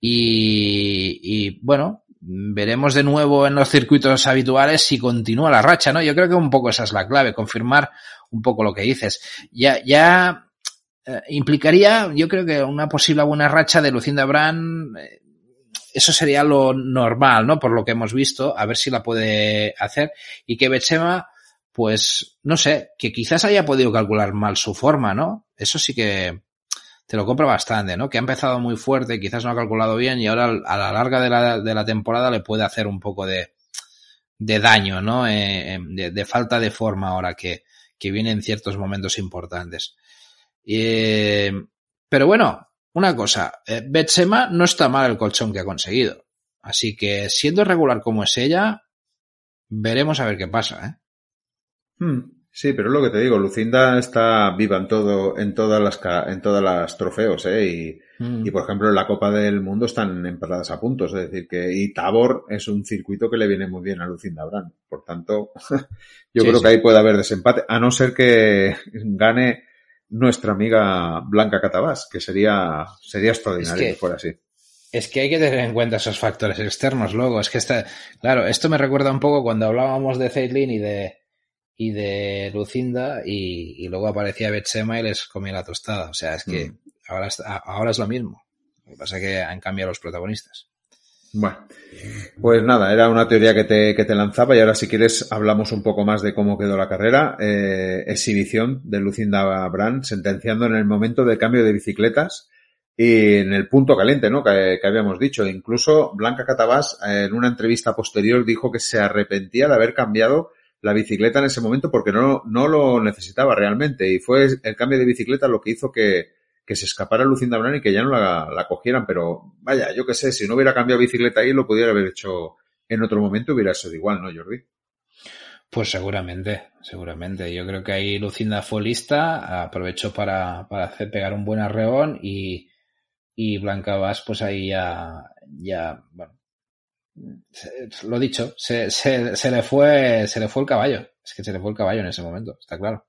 Y, y, bueno, veremos de nuevo en los circuitos habituales si continúa la racha, ¿no? Yo creo que un poco esa es la clave, confirmar un poco lo que dices. Ya, ya eh, implicaría, yo creo que una posible buena racha de Lucinda Brand eh, eso sería lo normal, ¿no? Por lo que hemos visto, a ver si la puede hacer. Y que Betsema, pues, no sé, que quizás haya podido calcular mal su forma, ¿no? Eso sí que te lo compro bastante, ¿no? Que ha empezado muy fuerte, quizás no ha calculado bien y ahora a la larga de la, temporada le puede hacer un poco de, de daño, ¿no? Eh, de, de, falta de forma ahora que, que viene en ciertos momentos importantes. Eh, pero bueno, una cosa, eh, Betsema no está mal el colchón que ha conseguido. Así que siendo regular como es ella, veremos a ver qué pasa, ¿eh? Hmm, sí, pero es lo que te digo, Lucinda está viva en todo, en todas las, en todas las trofeos, ¿eh? Y, mm. y por ejemplo en la Copa del Mundo están empatadas a puntos, es decir que, y Tabor es un circuito que le viene muy bien a Lucinda Brand. Por tanto, yo sí, creo sí. que ahí puede haber desempate, a no ser que gane nuestra amiga Blanca Catabás, que sería, sería extraordinario es que, que fuera así. Es que hay que tener en cuenta esos factores externos luego. Es que está, claro, esto me recuerda un poco cuando hablábamos de Zeitlin y de, y de Lucinda y, y luego aparecía Betsema y les comía la tostada. O sea, es que mm. ahora, ahora es lo mismo. Lo que pasa es que han cambiado los protagonistas. Bueno, pues nada, era una teoría que te, que te lanzaba y ahora si quieres hablamos un poco más de cómo quedó la carrera. Eh, exhibición de Lucinda Brand sentenciando en el momento del cambio de bicicletas y en el punto caliente, ¿no? Que, que habíamos dicho. Incluso Blanca Catabás en una entrevista posterior dijo que se arrepentía de haber cambiado la bicicleta en ese momento porque no, no lo necesitaba realmente y fue el cambio de bicicleta lo que hizo que, que se escapara Lucinda Brand y que ya no la, la cogieran, pero vaya, yo qué sé, si no hubiera cambiado bicicleta ahí, lo pudiera haber hecho en otro momento, hubiera sido igual, ¿no, Jordi? Pues seguramente, seguramente. Yo creo que ahí Lucinda fue lista, aprovechó para, para hacer pegar un buen arreón y, y Blanca Vaz, pues ahí ya, ya, bueno, lo dicho, se, se, se le fue, se le fue el caballo. Es que se le fue el caballo en ese momento, está claro.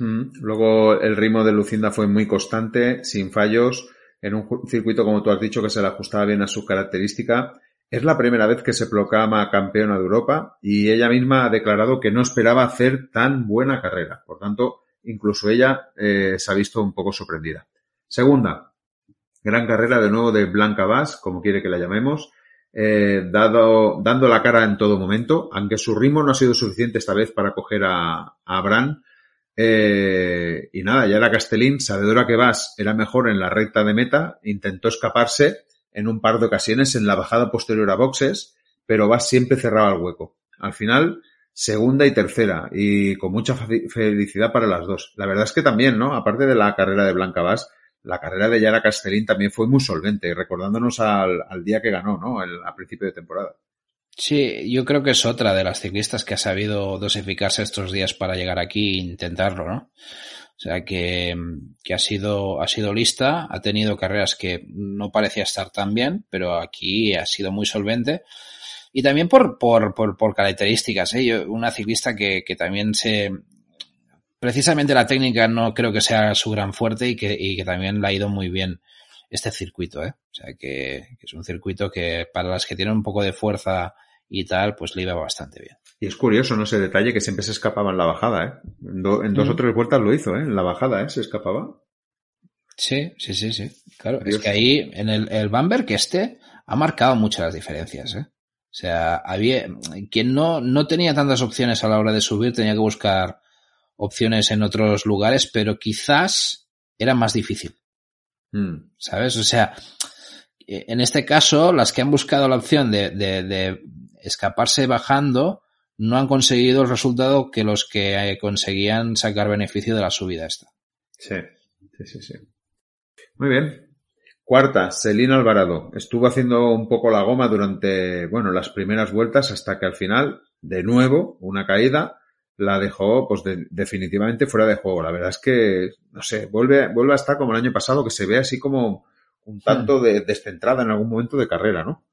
Luego el ritmo de Lucinda fue muy constante, sin fallos, en un circuito, como tú has dicho, que se le ajustaba bien a su característica. Es la primera vez que se proclama campeona de Europa y ella misma ha declarado que no esperaba hacer tan buena carrera. Por tanto, incluso ella eh, se ha visto un poco sorprendida. Segunda, gran carrera de nuevo de Blanca Bass, como quiere que la llamemos, eh, dado, dando la cara en todo momento, aunque su ritmo no ha sido suficiente esta vez para coger a, a Bran, eh, y nada, ya era Castellín, sabedora que Vas era mejor en la recta de meta, intentó escaparse en un par de ocasiones en la bajada posterior a boxes, pero Vas siempre cerraba el hueco. Al final, segunda y tercera, y con mucha felicidad para las dos. La verdad es que también, ¿no? Aparte de la carrera de Blanca Vas, la carrera de Yara Castellín también fue muy solvente, recordándonos al, al día que ganó, ¿no? El, a principio de temporada. Sí, yo creo que es otra de las ciclistas que ha sabido dosificarse estos días para llegar aquí e intentarlo, ¿no? O sea que, que ha sido, ha sido lista, ha tenido carreras que no parecía estar tan bien, pero aquí ha sido muy solvente. Y también por, por, por, por características, ¿eh? Una ciclista que, que también se, precisamente la técnica no creo que sea su gran fuerte y que, y que también le ha ido muy bien este circuito, ¿eh? O sea que, que, es un circuito que para las que tienen un poco de fuerza y tal, pues le iba bastante bien. Y es curioso, no ese detalle que siempre se escapaba en la bajada, ¿eh? En, do, en dos mm. o tres vueltas lo hizo, ¿eh? En la bajada, ¿eh? Se escapaba. Sí, sí, sí, sí. Claro, Dios. es que ahí en el, el Bamberg este ha marcado muchas las diferencias, ¿eh? O sea, había quien no, no tenía tantas opciones a la hora de subir, tenía que buscar opciones en otros lugares, pero quizás era más difícil. Mm. ¿Sabes? O sea, en este caso, las que han buscado la opción de, de, de escaparse bajando no han conseguido el resultado que los que conseguían sacar beneficio de la subida esta. Sí, sí, sí, sí. Muy bien. Cuarta, Celina Alvarado. Estuvo haciendo un poco la goma durante, bueno, las primeras vueltas hasta que al final, de nuevo, una caída, la dejó, pues de, definitivamente fuera de juego. La verdad es que, no sé, vuelve, vuelve a estar como el año pasado, que se ve así como un tanto de, descentrada en algún momento de carrera, ¿no?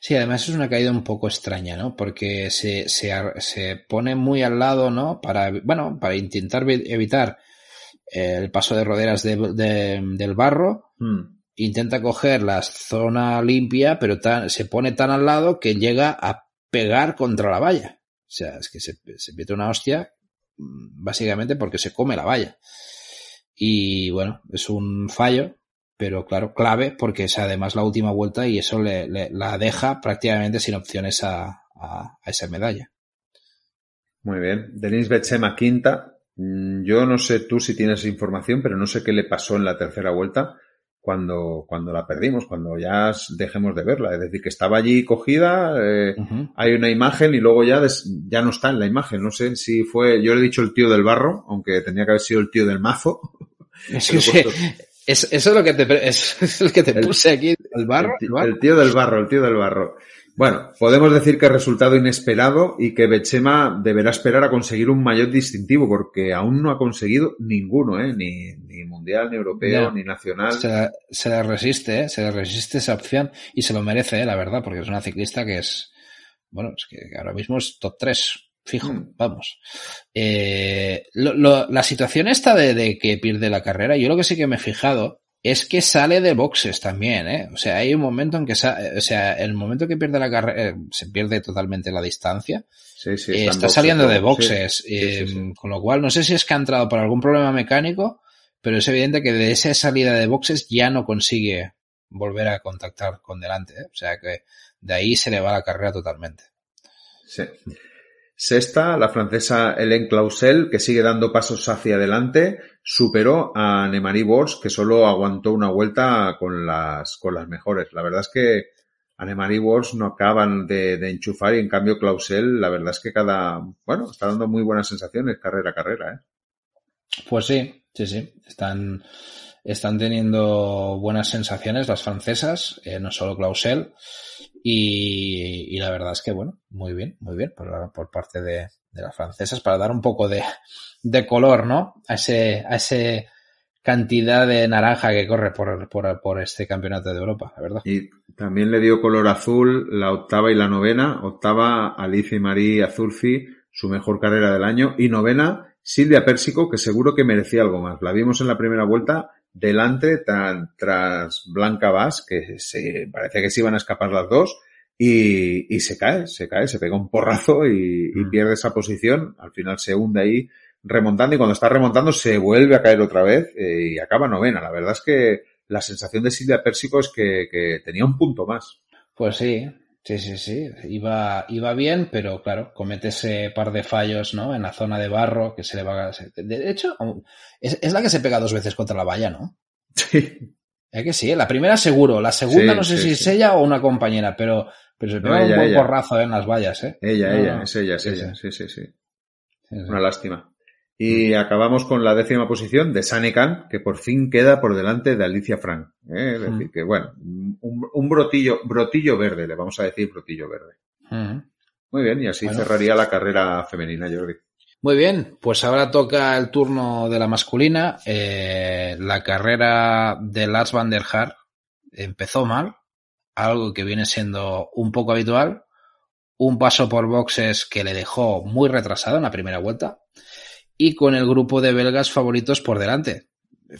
Sí, además es una caída un poco extraña, ¿no? Porque se, se, se pone muy al lado, ¿no? Para, bueno, para intentar evitar el paso de roderas de, de, del barro, hmm. intenta coger la zona limpia, pero tan, se pone tan al lado que llega a pegar contra la valla. O sea, es que se, se una hostia básicamente porque se come la valla. Y bueno, es un fallo pero claro, clave porque es además la última vuelta y eso le, la deja prácticamente sin opciones a, a, esa medalla. Muy bien. Denis Bechema quinta. Mm, yo no sé tú si tienes información, pero no sé qué le pasó en la tercera vuelta cuando, cuando la perdimos, cuando ya dejemos de verla. Es decir, que estaba allí cogida, eh, hay una imagen y luego ya, ya no está en la imagen. No sé si fue, yo le he dicho el tío del barro, aunque tenía que haber sido el tío del mazo. Es eso es lo que te, es, que te puse aquí, el barro, el tío del barro, el tío del barro. Bueno, podemos decir que resultado inesperado y que Bechema deberá esperar a conseguir un mayor distintivo porque aún no ha conseguido ninguno, ¿eh? ni, ni mundial, ni europeo, ni nacional. Se, le resiste, ¿eh? se le resiste esa opción y se lo merece, ¿eh? la verdad, porque es una ciclista que es, bueno, es que ahora mismo es top 3, fijo, mm. vamos. Eh, la situación esta de, de que pierde la carrera, yo lo que sí que me he fijado es que sale de boxes también, ¿eh? O sea, hay un momento en que, o sea, el momento que pierde la carrera, eh, se pierde totalmente la distancia. Sí, sí, eh, está, saliendo de boxes, eh, con lo cual no sé si es que ha entrado por algún problema mecánico, pero es evidente que de esa salida de boxes ya no consigue volver a contactar con delante, ¿eh? O sea que de ahí se le va la carrera totalmente. Sí. Sexta, la francesa Hélène Clausel, que sigue dando pasos hacia adelante, superó a Nemari Bors, que solo aguantó una vuelta con las, con las mejores. La verdad es que a Nemari Bors no acaban de, de, enchufar y en cambio Clausel, la verdad es que cada, bueno, está dando muy buenas sensaciones carrera a carrera, ¿eh? Pues sí, sí, sí. Están, están teniendo buenas sensaciones las francesas, eh, no solo Clausel. Y, la verdad es que, bueno, muy bien, muy bien por, por parte de, las francesas para dar un poco de, de, color, ¿no? A ese, a ese cantidad de naranja que corre por, por, por, este campeonato de Europa, la verdad. Y también le dio color azul la octava y la novena. Octava, Alicia y María Azulfi, su mejor carrera del año. Y novena, Silvia Pérsico, que seguro que merecía algo más. La vimos en la primera vuelta delante tras Blanca Vaz, que se, parece que se iban a escapar las dos, y, y se cae, se cae, se pega un porrazo y, y, mm. pierde esa posición, al final se hunde ahí remontando y cuando está remontando se vuelve a caer otra vez eh, y acaba novena. La verdad es que la sensación de Silvia Pérsico es que, que tenía un punto más. Pues sí, Sí, sí, sí. Iba, iba bien, pero claro, comete ese par de fallos, ¿no? En la zona de barro que se le va a... De hecho, es, es la que se pega dos veces contra la valla, ¿no? Sí. Es que sí, la primera seguro, la segunda no sé si es ella o una compañera, pero, pero se pega un buen porrazo en las vallas, ¿eh? Ella, ella, es ella, es ella, sí, sí, sí. Una lástima. Y acabamos con la décima posición de Sanekan, que por fin queda por delante de Alicia Frank. ¿eh? Es decir, que bueno, un, brotillo, brotillo verde, le vamos a decir brotillo verde. Muy bien, y así cerraría la carrera femenina, Jordi. Muy bien, pues ahora toca el turno de la masculina. Eh, la carrera de Lars van der Haar empezó mal, algo que viene siendo un poco habitual. Un paso por boxes que le dejó muy retrasado en la primera vuelta y con el grupo de belgas favoritos por delante.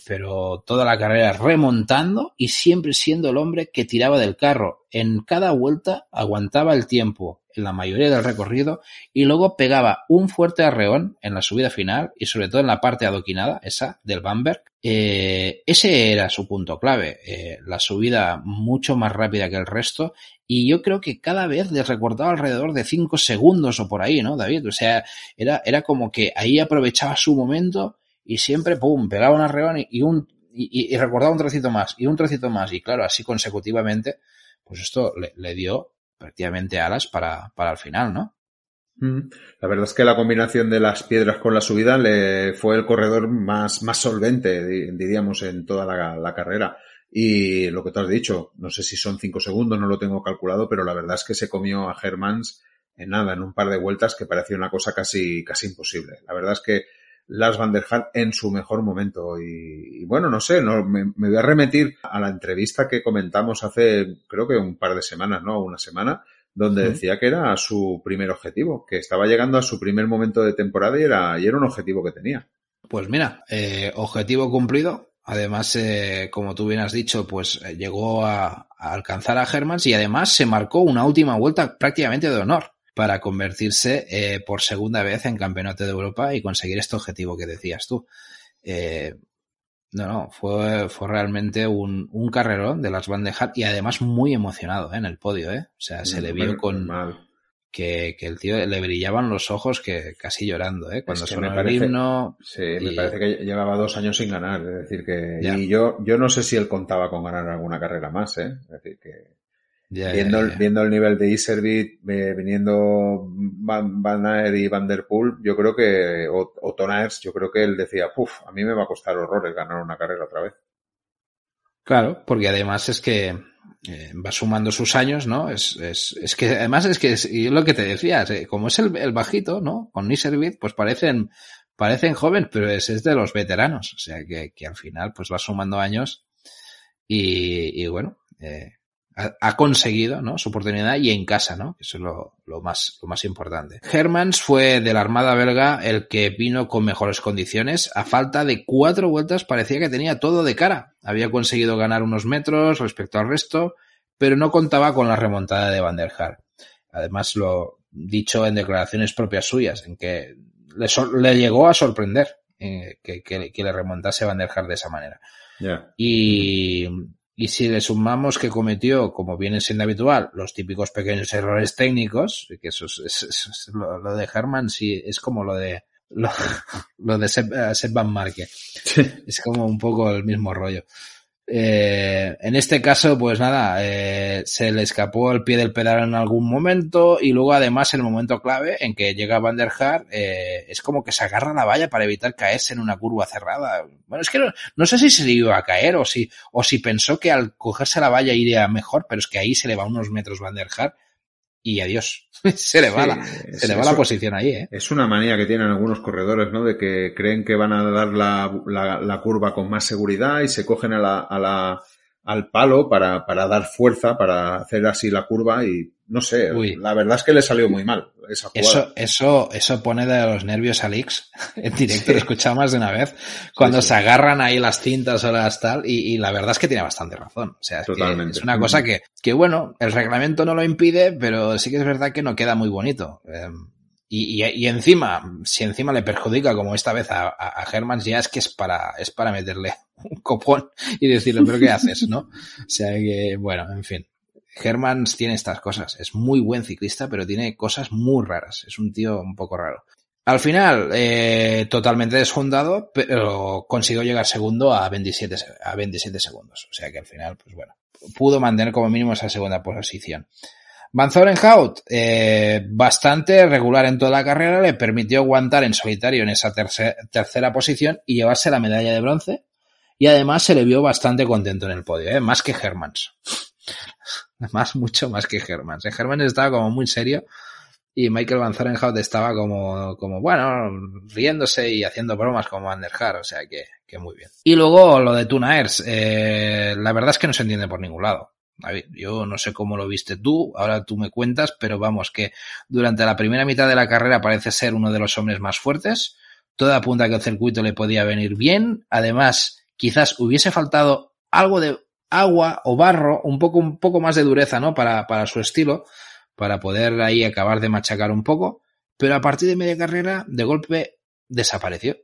Pero toda la carrera remontando y siempre siendo el hombre que tiraba del carro. En cada vuelta aguantaba el tiempo la mayoría del recorrido y luego pegaba un fuerte arreón en la subida final y sobre todo en la parte adoquinada, esa del Bamberg. Eh, ese era su punto clave, eh, la subida mucho más rápida que el resto y yo creo que cada vez les recortaba alrededor de 5 segundos o por ahí, ¿no, David? O sea, era, era como que ahí aprovechaba su momento y siempre, pum, pegaba un arreón y, un, y, recordaba un trocito más y un trocito más y claro, así consecutivamente, pues esto le dio prácticamente alas para, para el final, ¿no? La verdad es que la combinación de las piedras con la subida le fue el corredor más, más solvente, diríamos, en toda la, carrera. Y lo que tú has dicho, no sé si son cinco segundos, no lo tengo calculado, pero la verdad es que se comió a Hermans en nada, en un par de vueltas que parecía una cosa casi, casi imposible. La verdad es que Lars van der Haar en su mejor momento. Y, bueno, no sé, no, me, me, voy a remitir a la entrevista que comentamos hace, creo que un par de semanas, ¿no? Una semana, donde decía que era su primer objetivo, que estaba llegando a su primer momento de temporada y era, y era un objetivo que tenía. Pues mira, eh, objetivo cumplido. Además, eh, como tú bien has dicho, pues eh, llegó a, a, alcanzar a Hermans y además se marcó una última vuelta prácticamente de honor para convertirse eh, por segunda vez en campeonato de Europa y conseguir este objetivo que decías tú. Eh, No, no, fue, fue realmente un, un carrerón de las Van de Hart y además muy emocionado ¿eh? en el podio, ¿eh? O sea, se le vio con que, que, el tío le brillaban los ojos que casi llorando, ¿eh? Cuando sonó el himno. Sí, me parece que llevaba dos años sin ganar, es decir que y yo, yo no sé si él contaba con ganar alguna carrera más, ¿eh? Es decir que viendo, El, viendo el nivel de Iservit, eh, viniendo Van, Van Aert y Van Der Poel, yo creo que, o, o Tonaers, yo creo que él decía, puf, a mí me va a costar horrores ganar una carrera otra vez. Claro, porque además es que eh, va sumando sus años, ¿no? Es, es, es que además es que es, y lo que te decías, eh, como es el, el, bajito, ¿no? Con Niservit, pues parecen, parecen jóvenes, pero es, es de los veteranos. O sea que, que, al final, pues va sumando años y, y bueno, eh, ha, conseguido ¿no? su oportunidad y en casa, ¿no? Eso es lo, lo, más, lo más importante. Hermans fue de la Armada belga el que vino con mejores condiciones. A falta de cuatro vueltas parecía que tenía todo de cara. Había conseguido ganar unos metros respecto al resto, pero no contaba con la remontada de Van der Haar. Además, lo dicho en declaraciones propias suyas, en que le, le llegó a sorprender eh, que, que, que, le remontase Van der Haar de esa manera. Yeah. Y y si le sumamos que cometió, como viene siendo habitual, los típicos pequeños errores técnicos, que eso es, es, es lo, lo, de Herman, sí, es como lo de lo, lo de Seb, Seb Van Marke. Sí. Es como un poco el mismo rollo. Eh, en este caso, pues nada, eh, se le escapó el pie del pedal en algún momento y luego además el momento clave en que llega Van der eh, es como que se agarra la valla para evitar caerse en una curva cerrada. Bueno, es que no, sé si se iba a caer o si, o si pensó que al cogerse la valla iría mejor, pero es que ahí se le va unos metros Van der y adiós. se le va, sí, la, se le va la posición ahí, ¿eh? Es una manía que tienen algunos corredores, ¿no? De que creen que van a dar la, la, la curva con más seguridad y se cogen a la, a la, al palo para, para dar fuerza, para hacer así la curva y no sé, Uy. la verdad es que le salió muy mal esa jugada. Eso, eso, eso pone de los nervios a Lix en directo, sí. lo he escuchado más de una vez, cuando sí, sí. se agarran ahí las cintas o las tal, y, y, la verdad es que tiene bastante razón. O sea, es, Totalmente. es una cosa que, que, bueno, el reglamento no lo impide, pero sí que es verdad que no queda muy bonito. Eh, y, y, y, encima, si encima le perjudica como esta vez a, a, a Hermans, ya es que es para, es para meterle un copón y decirle, pero ¿qué haces? ¿No? O sea que, bueno, en fin. Hermans tiene estas cosas. Es muy buen ciclista, pero tiene cosas muy raras. Es un tío un poco raro. Al final, eh, totalmente desfundado, pero consiguió llegar segundo a 27, a 27 segundos. O sea que al final, pues bueno, pudo mantener como mínimo esa segunda posición. Van Zorenhout, eh, bastante regular en toda la carrera, le permitió aguantar en solitario en esa tercera, posición y llevarse la medalla de bronce. Y además se le vio bastante contento en el podio, ¿eh? más que Hermans. más, mucho más que Hermans. Hermans estaba como muy serio y Michael Van Zorenhout estaba como, como, bueno, riéndose y haciendo bromas como Van der Haar, o sea que, que muy bien. Y luego lo de Tunaers, eh, la verdad es que no se entiende por ningún lado. David, yo no sé cómo lo viste tú, ahora tú me cuentas, pero vamos, que durante la primera mitad de la carrera parece ser uno de los hombres más fuertes, todo apunta que el circuito le podía venir bien, además quizás hubiese faltado algo de agua o barro, un poco, un poco más de dureza, ¿no? Para, para su estilo, para poder ahí acabar de machacar un poco, pero a partir de media carrera, de golpe, desapareció.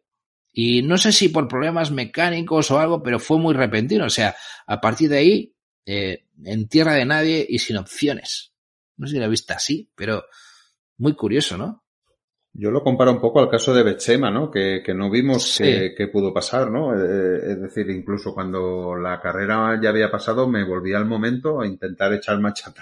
Y no sé si por problemas mecánicos o algo, pero fue muy repentino. O sea, a partir de ahí, eh, en tierra de nadie y sin opciones. No sé si lo viste así, pero muy curioso, ¿no? Yo lo comparo un poco al caso de Bechema, ¿no? Que, que no vimos sí. que, que, pudo pasar, ¿no? Eh, es decir, incluso cuando la carrera ya había pasado, me volví al momento a intentar echar marcha,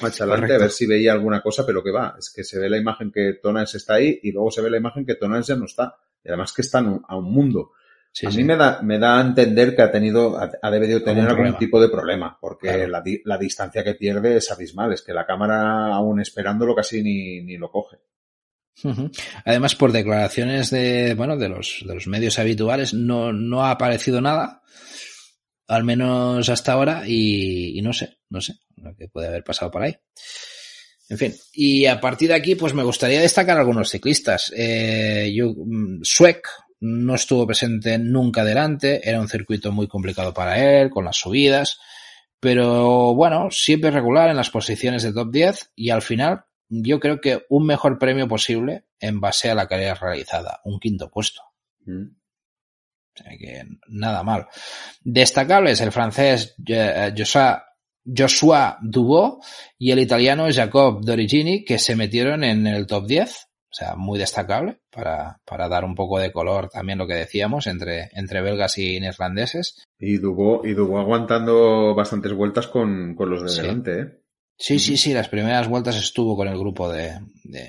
marcha adelante a ver si veía alguna cosa, pero que va, es que se ve la imagen que Tonans está ahí y luego se ve la imagen que Tonans ya no está. Y además que están a un mundo. Sí, a mí sí. me, da, me da a entender que ha tenido, ha, ha debido tener algún problema. tipo de problema, porque claro. la, la, distancia que pierde es abismal, es que la cámara aún esperándolo casi ni, ni lo coge. Además, por declaraciones de, bueno, de los, de los medios habituales, no, no ha aparecido nada, al menos hasta ahora, y, no sé, no sé lo que puede haber pasado por ahí. En fin, y a partir de aquí, pues me gustaría destacar algunos ciclistas. Eh, yo, mm, Suec, no estuvo presente nunca delante, era un circuito muy complicado para él, con las subidas, pero bueno, siempre regular en las posiciones de top 10 y al final yo creo que un mejor premio posible en base a la carrera realizada, un quinto puesto. Mm. O sea que nada mal. Destacables el francés eh, Joshua, Joshua Dubot y el italiano Jacob Dorigini que se metieron en el top 10. O sea, muy destacable para, para dar un poco de color también lo que decíamos entre, entre belgas y neerlandeses. Y Dubó, y Dubó aguantando bastantes vueltas con, con los de Sí. delante, ¿eh? Sí, sí, sí, las primeras vueltas estuvo con el grupo de, de,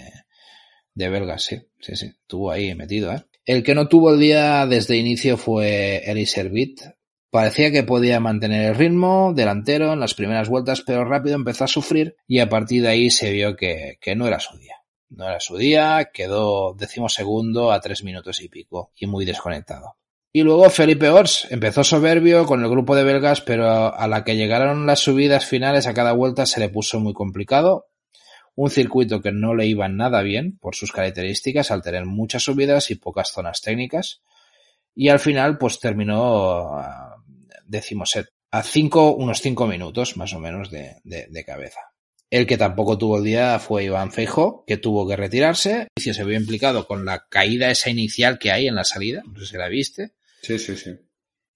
de belgas, sí, sí, sí, estuvo ahí metido, ¿eh? El que no tuvo el día desde inicio fue Eli Servit. Parecía que podía mantener el ritmo delantero en las primeras vueltas, pero rápido empezó a sufrir y a partir de ahí se vio que, que no era su día. No era su día, quedó decimosegundo a tres minutos y pico y muy desconectado. Y luego Felipe Ors empezó soberbio con el grupo de belgas, pero a la que llegaron las subidas finales a cada vuelta se le puso muy complicado. Un circuito que no le iba nada bien por sus características al tener muchas subidas y pocas zonas técnicas. Y al final pues terminó a decimoset, a cinco, unos cinco minutos más o menos de, de, de cabeza. El que tampoco tuvo el día fue Iván Feijo, que tuvo que retirarse. Y se vio implicado con la caída esa inicial que hay en la salida, no sé si la viste. Sí, sí, sí.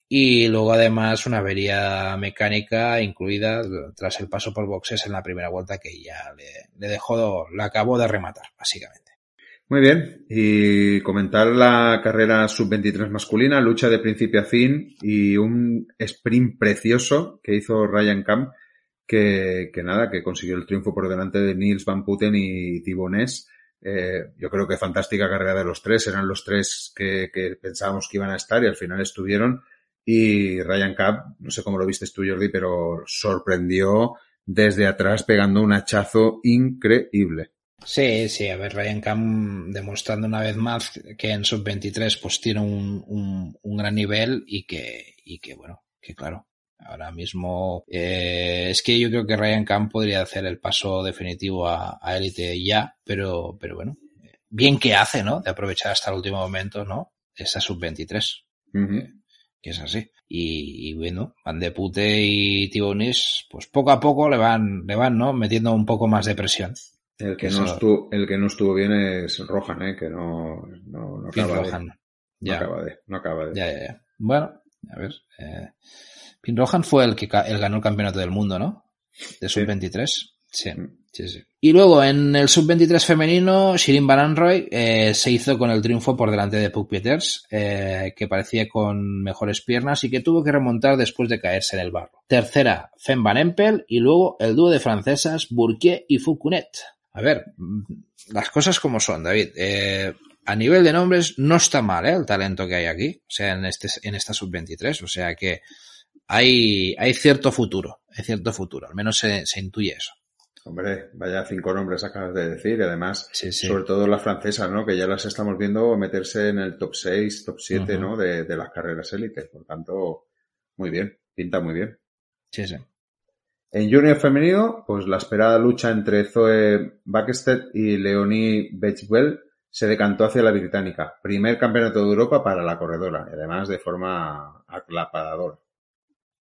Y luego además una avería mecánica incluida tras el paso por boxes en la primera vuelta que ya le, le dejó, la acabó de rematar, básicamente. Muy bien, y comentar la carrera sub-23 masculina, lucha de principio a fin y un sprint precioso que hizo Ryan Camp, que, que nada, que consiguió el triunfo por delante de Nils Van Putten y Ness. Eh, yo creo que fantástica carrera de los tres, eran los tres que, que pensábamos que iban a estar y al final estuvieron. Y Ryan Camp, no sé cómo lo viste tú Jordi, pero sorprendió desde atrás pegando un hachazo increíble. Sí, sí, a ver, Ryan Cam demostrando una vez más que en sub-23 pues tiene un, un, un, gran nivel y que, y que bueno, que claro, ahora mismo eh, es que yo creo que Ryan Cam podría hacer el paso definitivo a, élite ya, pero, pero bueno, bien que hace, ¿no? De aprovechar hasta el último momento, ¿no? Esa sub-23. Uh -huh. Que es así. Y, y, bueno, Van de Pute y Tibonis, pues poco a poco le van, le van, ¿no? Metiendo un poco más de presión. El que, no estuvo, el que no estuvo bien es Rohan, ¿eh? que no, no, no acaba Rohan. de. Ya. No acaba de. No acaba de. Ya, ya, ya. Bueno, a ver. Eh, Pin Rohan fue el que el ganó el campeonato del mundo, ¿no? De sub-23. Sí. sí, sí. Y luego en el sub-23 femenino, Shirin Van Anroy eh, se hizo con el triunfo por delante de Puck Peters, eh, que parecía con mejores piernas y que tuvo que remontar después de caerse en el barro. Tercera, Fem Van Empel y luego el dúo de francesas Bourquier y Foucounet. A ver, las cosas como son, David. Eh, a nivel de nombres no está mal ¿eh? el talento que hay aquí, o sea, en, este, en esta sub-23, o sea que hay, hay cierto futuro, hay cierto futuro, al menos se, se intuye eso. Hombre, vaya cinco nombres acabas de decir, y además, sí, sí. sobre todo las francesas, ¿no? Que ya las estamos viendo meterse en el top 6, top 7, uh -huh. ¿no? De, de, las carreras élites. Por tanto, muy bien, pinta muy bien. Sí, sí. En junior femenino, pues la esperada lucha entre Zoe Backstedt y Leonie Bechwell se decantó hacia la británica. Primer campeonato de Europa para la corredora, y además de forma aclaparadora.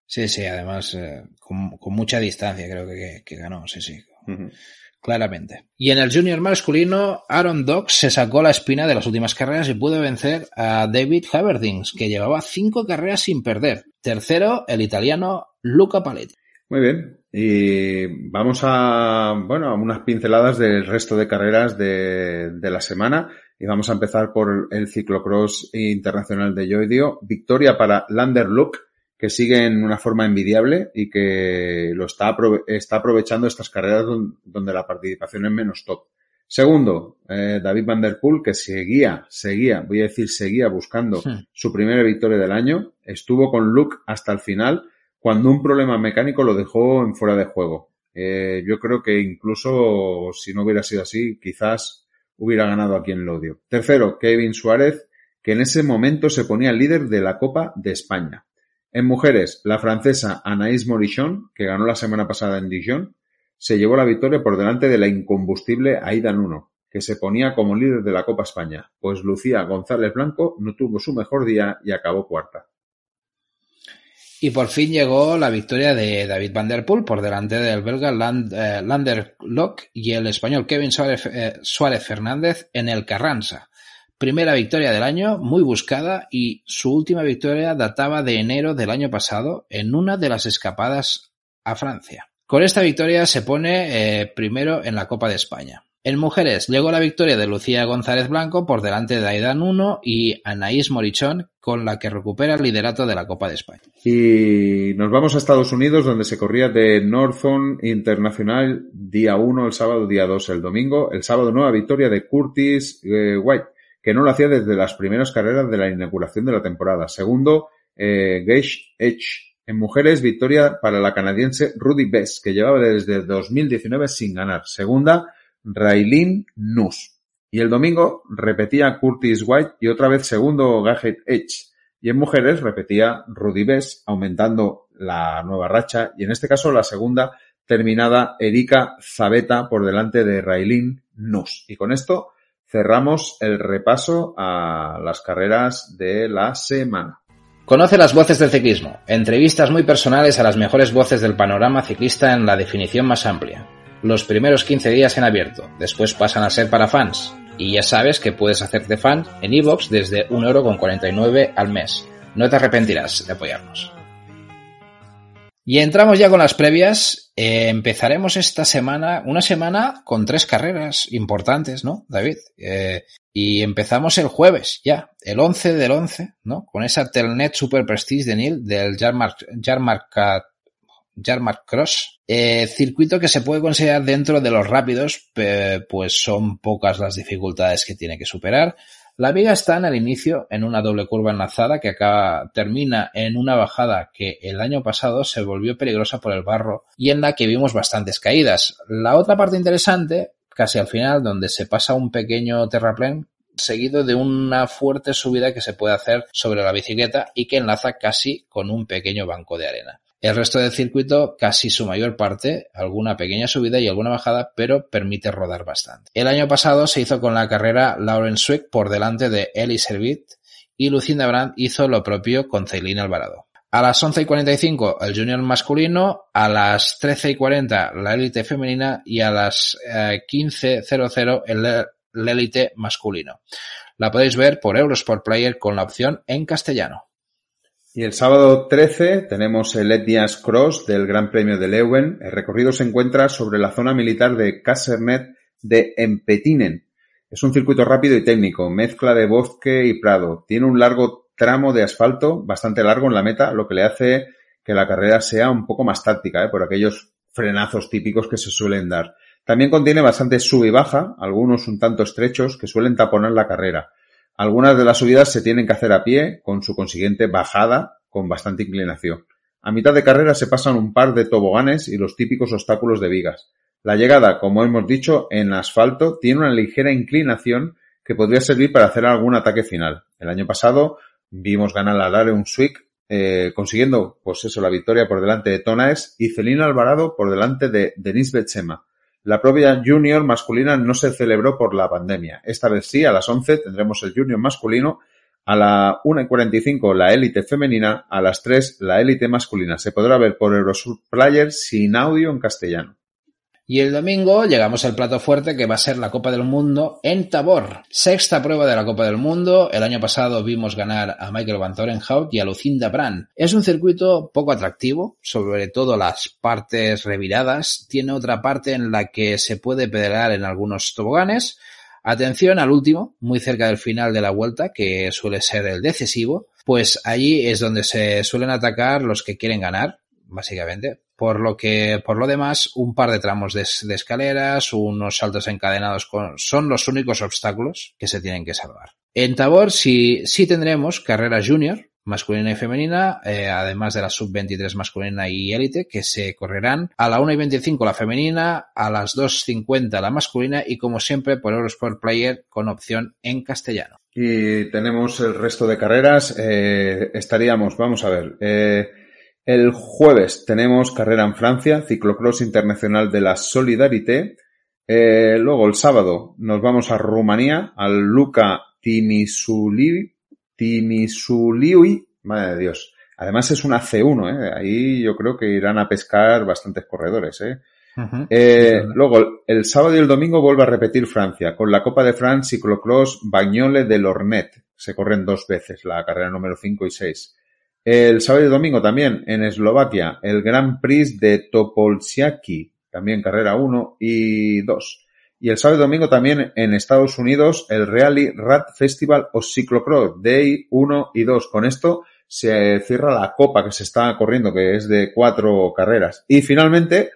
Sí, sí, además eh, con, con, mucha distancia creo que, que ganó, sí, sí. Uh -huh. Claramente. Y en el junior masculino, Aaron Dox se sacó la espina de las últimas carreras y pudo vencer a David Haverdings, que llevaba cinco carreras sin perder. Tercero, el italiano Luca Paletti. Muy bien. Y vamos a, bueno, a unas pinceladas del resto de carreras de, de la semana. Y vamos a empezar por el ciclocross internacional de Yoidio. Victoria para Lander Luke, que sigue en una forma envidiable y que lo está, está aprovechando estas carreras donde la participación es menos top. Segundo, eh, David Van Der Poel, que seguía, seguía, voy a decir seguía buscando sí. su primera victoria del año. Estuvo con Luke hasta el final cuando un problema mecánico lo dejó en fuera de juego. Eh, yo creo que incluso si no hubiera sido así, quizás hubiera ganado aquí en Lodio. Tercero, Kevin Suárez, que en ese momento se ponía líder de la Copa de España. En mujeres, la francesa Anaïs Morichon, que ganó la semana pasada en Dijon, se llevó la victoria por delante de la incombustible Aida Nuno, que se ponía como líder de la Copa España, pues Lucía González Blanco no tuvo su mejor día y acabó cuarta. Y por fin llegó la victoria de David Van Der Poel por delante del belga Land, eh, y el español Kevin Suárez, eh, Suárez, Fernández en el Carranza. Primera victoria del año, muy buscada, y su última victoria databa de enero del año pasado en una de las escapadas a Francia. Con esta victoria se pone eh, primero en la Copa de España. En mujeres llegó la victoria de Lucía González Blanco por delante de Aidan Uno y Anaís Morichón, con la que recupera el liderato de la Copa de España. Y nos vamos a Estados Unidos, donde se corría de Northern Internacional día 1, el sábado día 2, el domingo. El sábado nueva victoria de Curtis eh, White, que no lo hacía desde las primeras carreras de la inauguración de la temporada. Segundo, eh, Gage Edge. En mujeres, victoria para la canadiense Rudy Bess, que llevaba desde 2019 sin ganar. Segunda, Raylene Nuss. Y el domingo repetía Curtis White y otra vez segundo Gadget Edge. Y en mujeres repetía Rudy Bess, aumentando la nueva racha. Y en este caso la segunda terminada Erika Zabeta por delante de Raylene Nuss. Y con esto cerramos el repaso a las carreras de la semana. Conoce las voces del ciclismo, entrevistas muy personales a las mejores voces del panorama ciclista en la definición más amplia los primeros 15 días en abierto, después pasan a ser para fans. Y ya sabes que puedes hacerte fan en iVoox desde 1,49€ al mes. No te arrepentirás de apoyarnos. Y entramos ya con las previas. Eh, empezaremos esta semana, una semana con tres carreras importantes, ¿no, David? Eh, y empezamos el jueves, ya, el 11 del 11, ¿no? Con esa Telnet Super Prestige de Neil del Jarmark, Jarmark Cross. Eh, circuito que se puede considerar dentro de los rápidos, pues son pocas las dificultades que tiene que superar. La viga está en el inicio en una doble curva enlazada que acaba, termina en una bajada que el año pasado se volvió peligrosa por el barro y en la que vimos bastantes caídas. La otra parte interesante, casi al final, donde se pasa un pequeño terraplén seguido de una fuerte subida que se puede hacer sobre la bicicleta y que enlaza casi con un pequeño banco de arena. El resto del circuito, casi su mayor parte, alguna pequeña subida y alguna bajada, pero permite rodar bastante. El año pasado se hizo con la carrera Lauren Swick por delante de Ellie Servit y Lucinda Brandt hizo lo propio con Celine Alvarado. A las 11 y 45 el junior masculino, a las 13 y 40 la élite femenina y a las 15.00 eh, el élite masculino. La podéis ver por Eurosport Player con la opción en castellano. Y el sábado 13 tenemos el Etnias Cross del Gran Premio de Leuven. El recorrido se encuentra sobre la zona militar de Casernet de Empetinen. Es un circuito rápido y técnico, mezcla de bosque y prado. Tiene un largo tramo de asfalto, bastante largo en la meta, lo que le hace que la carrera sea un poco más táctica, ¿eh? por aquellos frenazos típicos que se suelen dar. También contiene bastante sub y baja, algunos un tanto estrechos, que suelen taponar la carrera. Algunas de las subidas se tienen que hacer a pie, con su consiguiente bajada con bastante inclinación. A mitad de carrera se pasan un par de toboganes y los típicos obstáculos de vigas. La llegada, como hemos dicho, en asfalto tiene una ligera inclinación que podría servir para hacer algún ataque final. El año pasado vimos ganar a Dare un eh, consiguiendo, pues eso, la victoria por delante de Tonaes y Celina Alvarado por delante de Denis Betsema. La propia Junior masculina no se celebró por la pandemia. Esta vez sí, a las 11 tendremos el Junior masculino, a la 1 y 45 la élite femenina, a las 3 la élite masculina. Se podrá ver por Eurosur Player sin audio en castellano. Y el domingo llegamos al plato fuerte que va a ser la Copa del Mundo en Tabor. Sexta prueba de la Copa del Mundo. El año pasado vimos ganar a Michael Van Torenhout y a Lucinda Brand. Es un circuito poco atractivo, sobre todo las partes reviradas. Tiene otra parte en la que se puede pedalear en algunos toboganes. Atención al último, muy cerca del final de la vuelta, que suele ser el decisivo, pues allí es donde se suelen atacar los que quieren ganar, básicamente. Por lo que, por lo demás, un par de tramos de, escaleras, unos saltos encadenados con, son los únicos obstáculos que se tienen que salvar. En Tabor sí, sí tendremos carrera junior, masculina y femenina, eh, además de la sub-23 masculina y élite, que se correrán a la 1 y 25 la femenina, a las 2.50 la masculina y como siempre por Eurosport Player con opción en castellano. Y tenemos el resto de carreras. Eh, estaríamos, vamos a ver, eh, el jueves tenemos carrera en Francia, ciclocross internacional de la Solidarité. Eh, luego el sábado nos vamos a Rumanía, al Luca Timisuliui, Timisuliui, madre de Dios. Además es una C1, ¿eh? ahí yo creo que irán a pescar bastantes corredores. ¿eh? Eh, luego, el sábado y el domingo vuelve a repetir Francia, con la Copa de France Ciclocross Bagnole de Lornet. Se corren dos veces, la carrera número 5 y 6. El sábado y domingo también, en Eslovaquia, el Grand Prix de Topolsiaki, también carrera 1 y 2. Y el sábado y domingo también en Estados Unidos, el Rally Rat Festival o Ciclocross Day 1 y 2. Con esto se cierra la copa que se está corriendo, que es de cuatro carreras. Y finalmente,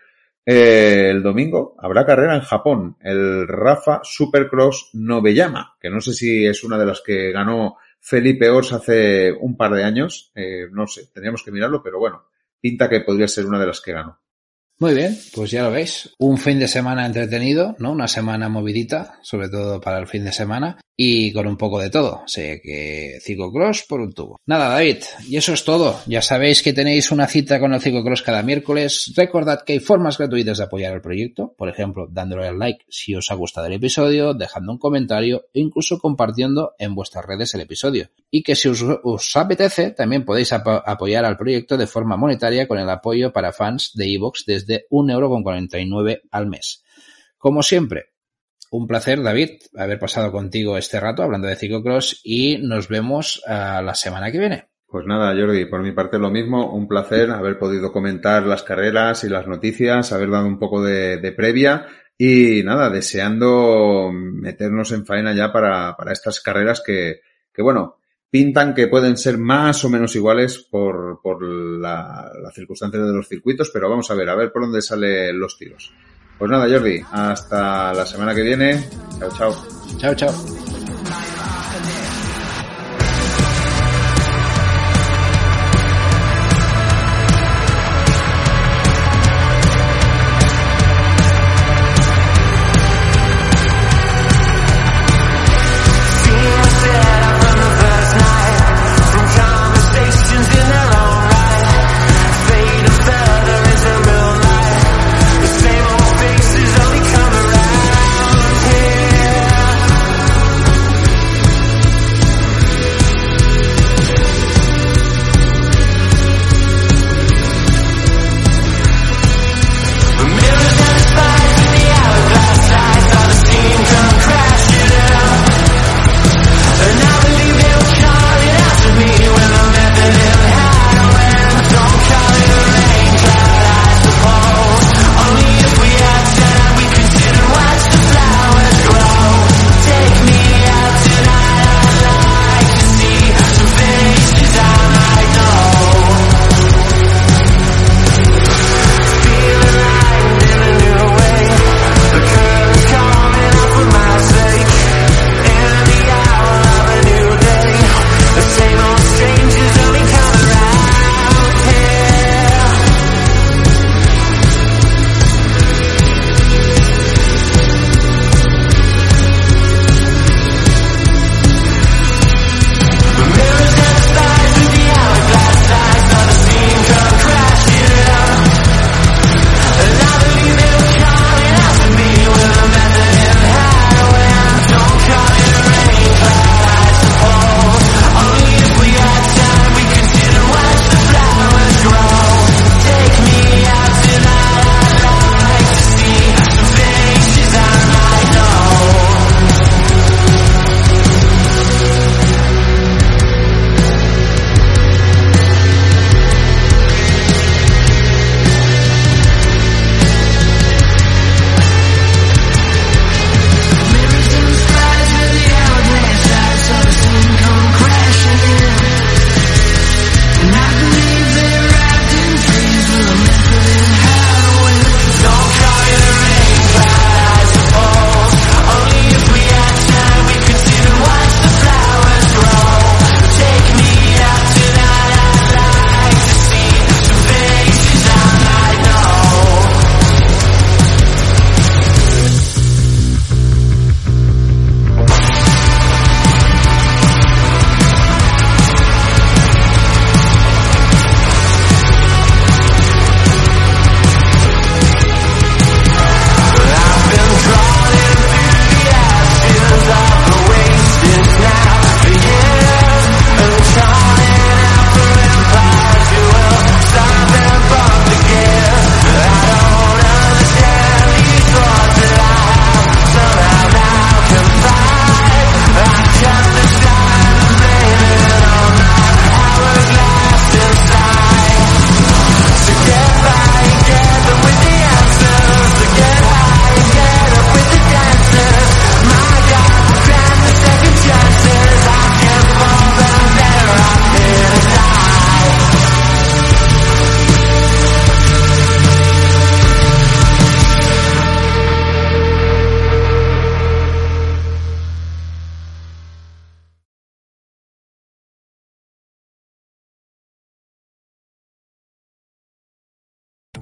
eh, el domingo habrá carrera en Japón, el Rafa Supercross Noveyama, que no sé si es una de las que ganó Felipe Ors hace un par de años, eh, no sé, tendríamos que mirarlo, pero bueno, pinta que podría ser una de las que ganó. Muy bien, pues ya lo veis. Un fin de semana entretenido, ¿no? Una semana movidita, sobre todo para el fin de semana, y con un poco de todo. Sé que ciclocross por un tubo. Nada, David, y eso es todo. Ya sabéis que tenéis una cita con el ciclocross cada miércoles. Recordad que hay formas gratuitas de apoyar el proyecto, por ejemplo, dándole al like si os ha gustado el episodio, dejando un comentario e incluso compartiendo en vuestras redes el episodio. Y que si os, os apetece, también podéis ap apoyar al proyecto de forma monetaria con el apoyo para fans de iVoox desde de 1,49€ al mes. Como siempre, un placer, David, haber pasado contigo este rato hablando de ciclocross y nos vemos uh, la semana que viene. Pues nada, Jordi, por mi parte lo mismo, un placer haber podido comentar las carreras y las noticias, haber dado un poco de, de previa y nada, deseando meternos en faena ya para, para estas carreras que, que, bueno, pintan que pueden ser más o menos iguales por, por la, la circunstancia de los circuitos, pero vamos a ver, a ver por dónde salen los tiros. Pues nada, Jordi, hasta la semana que viene. Chao, chao. Chao, chao.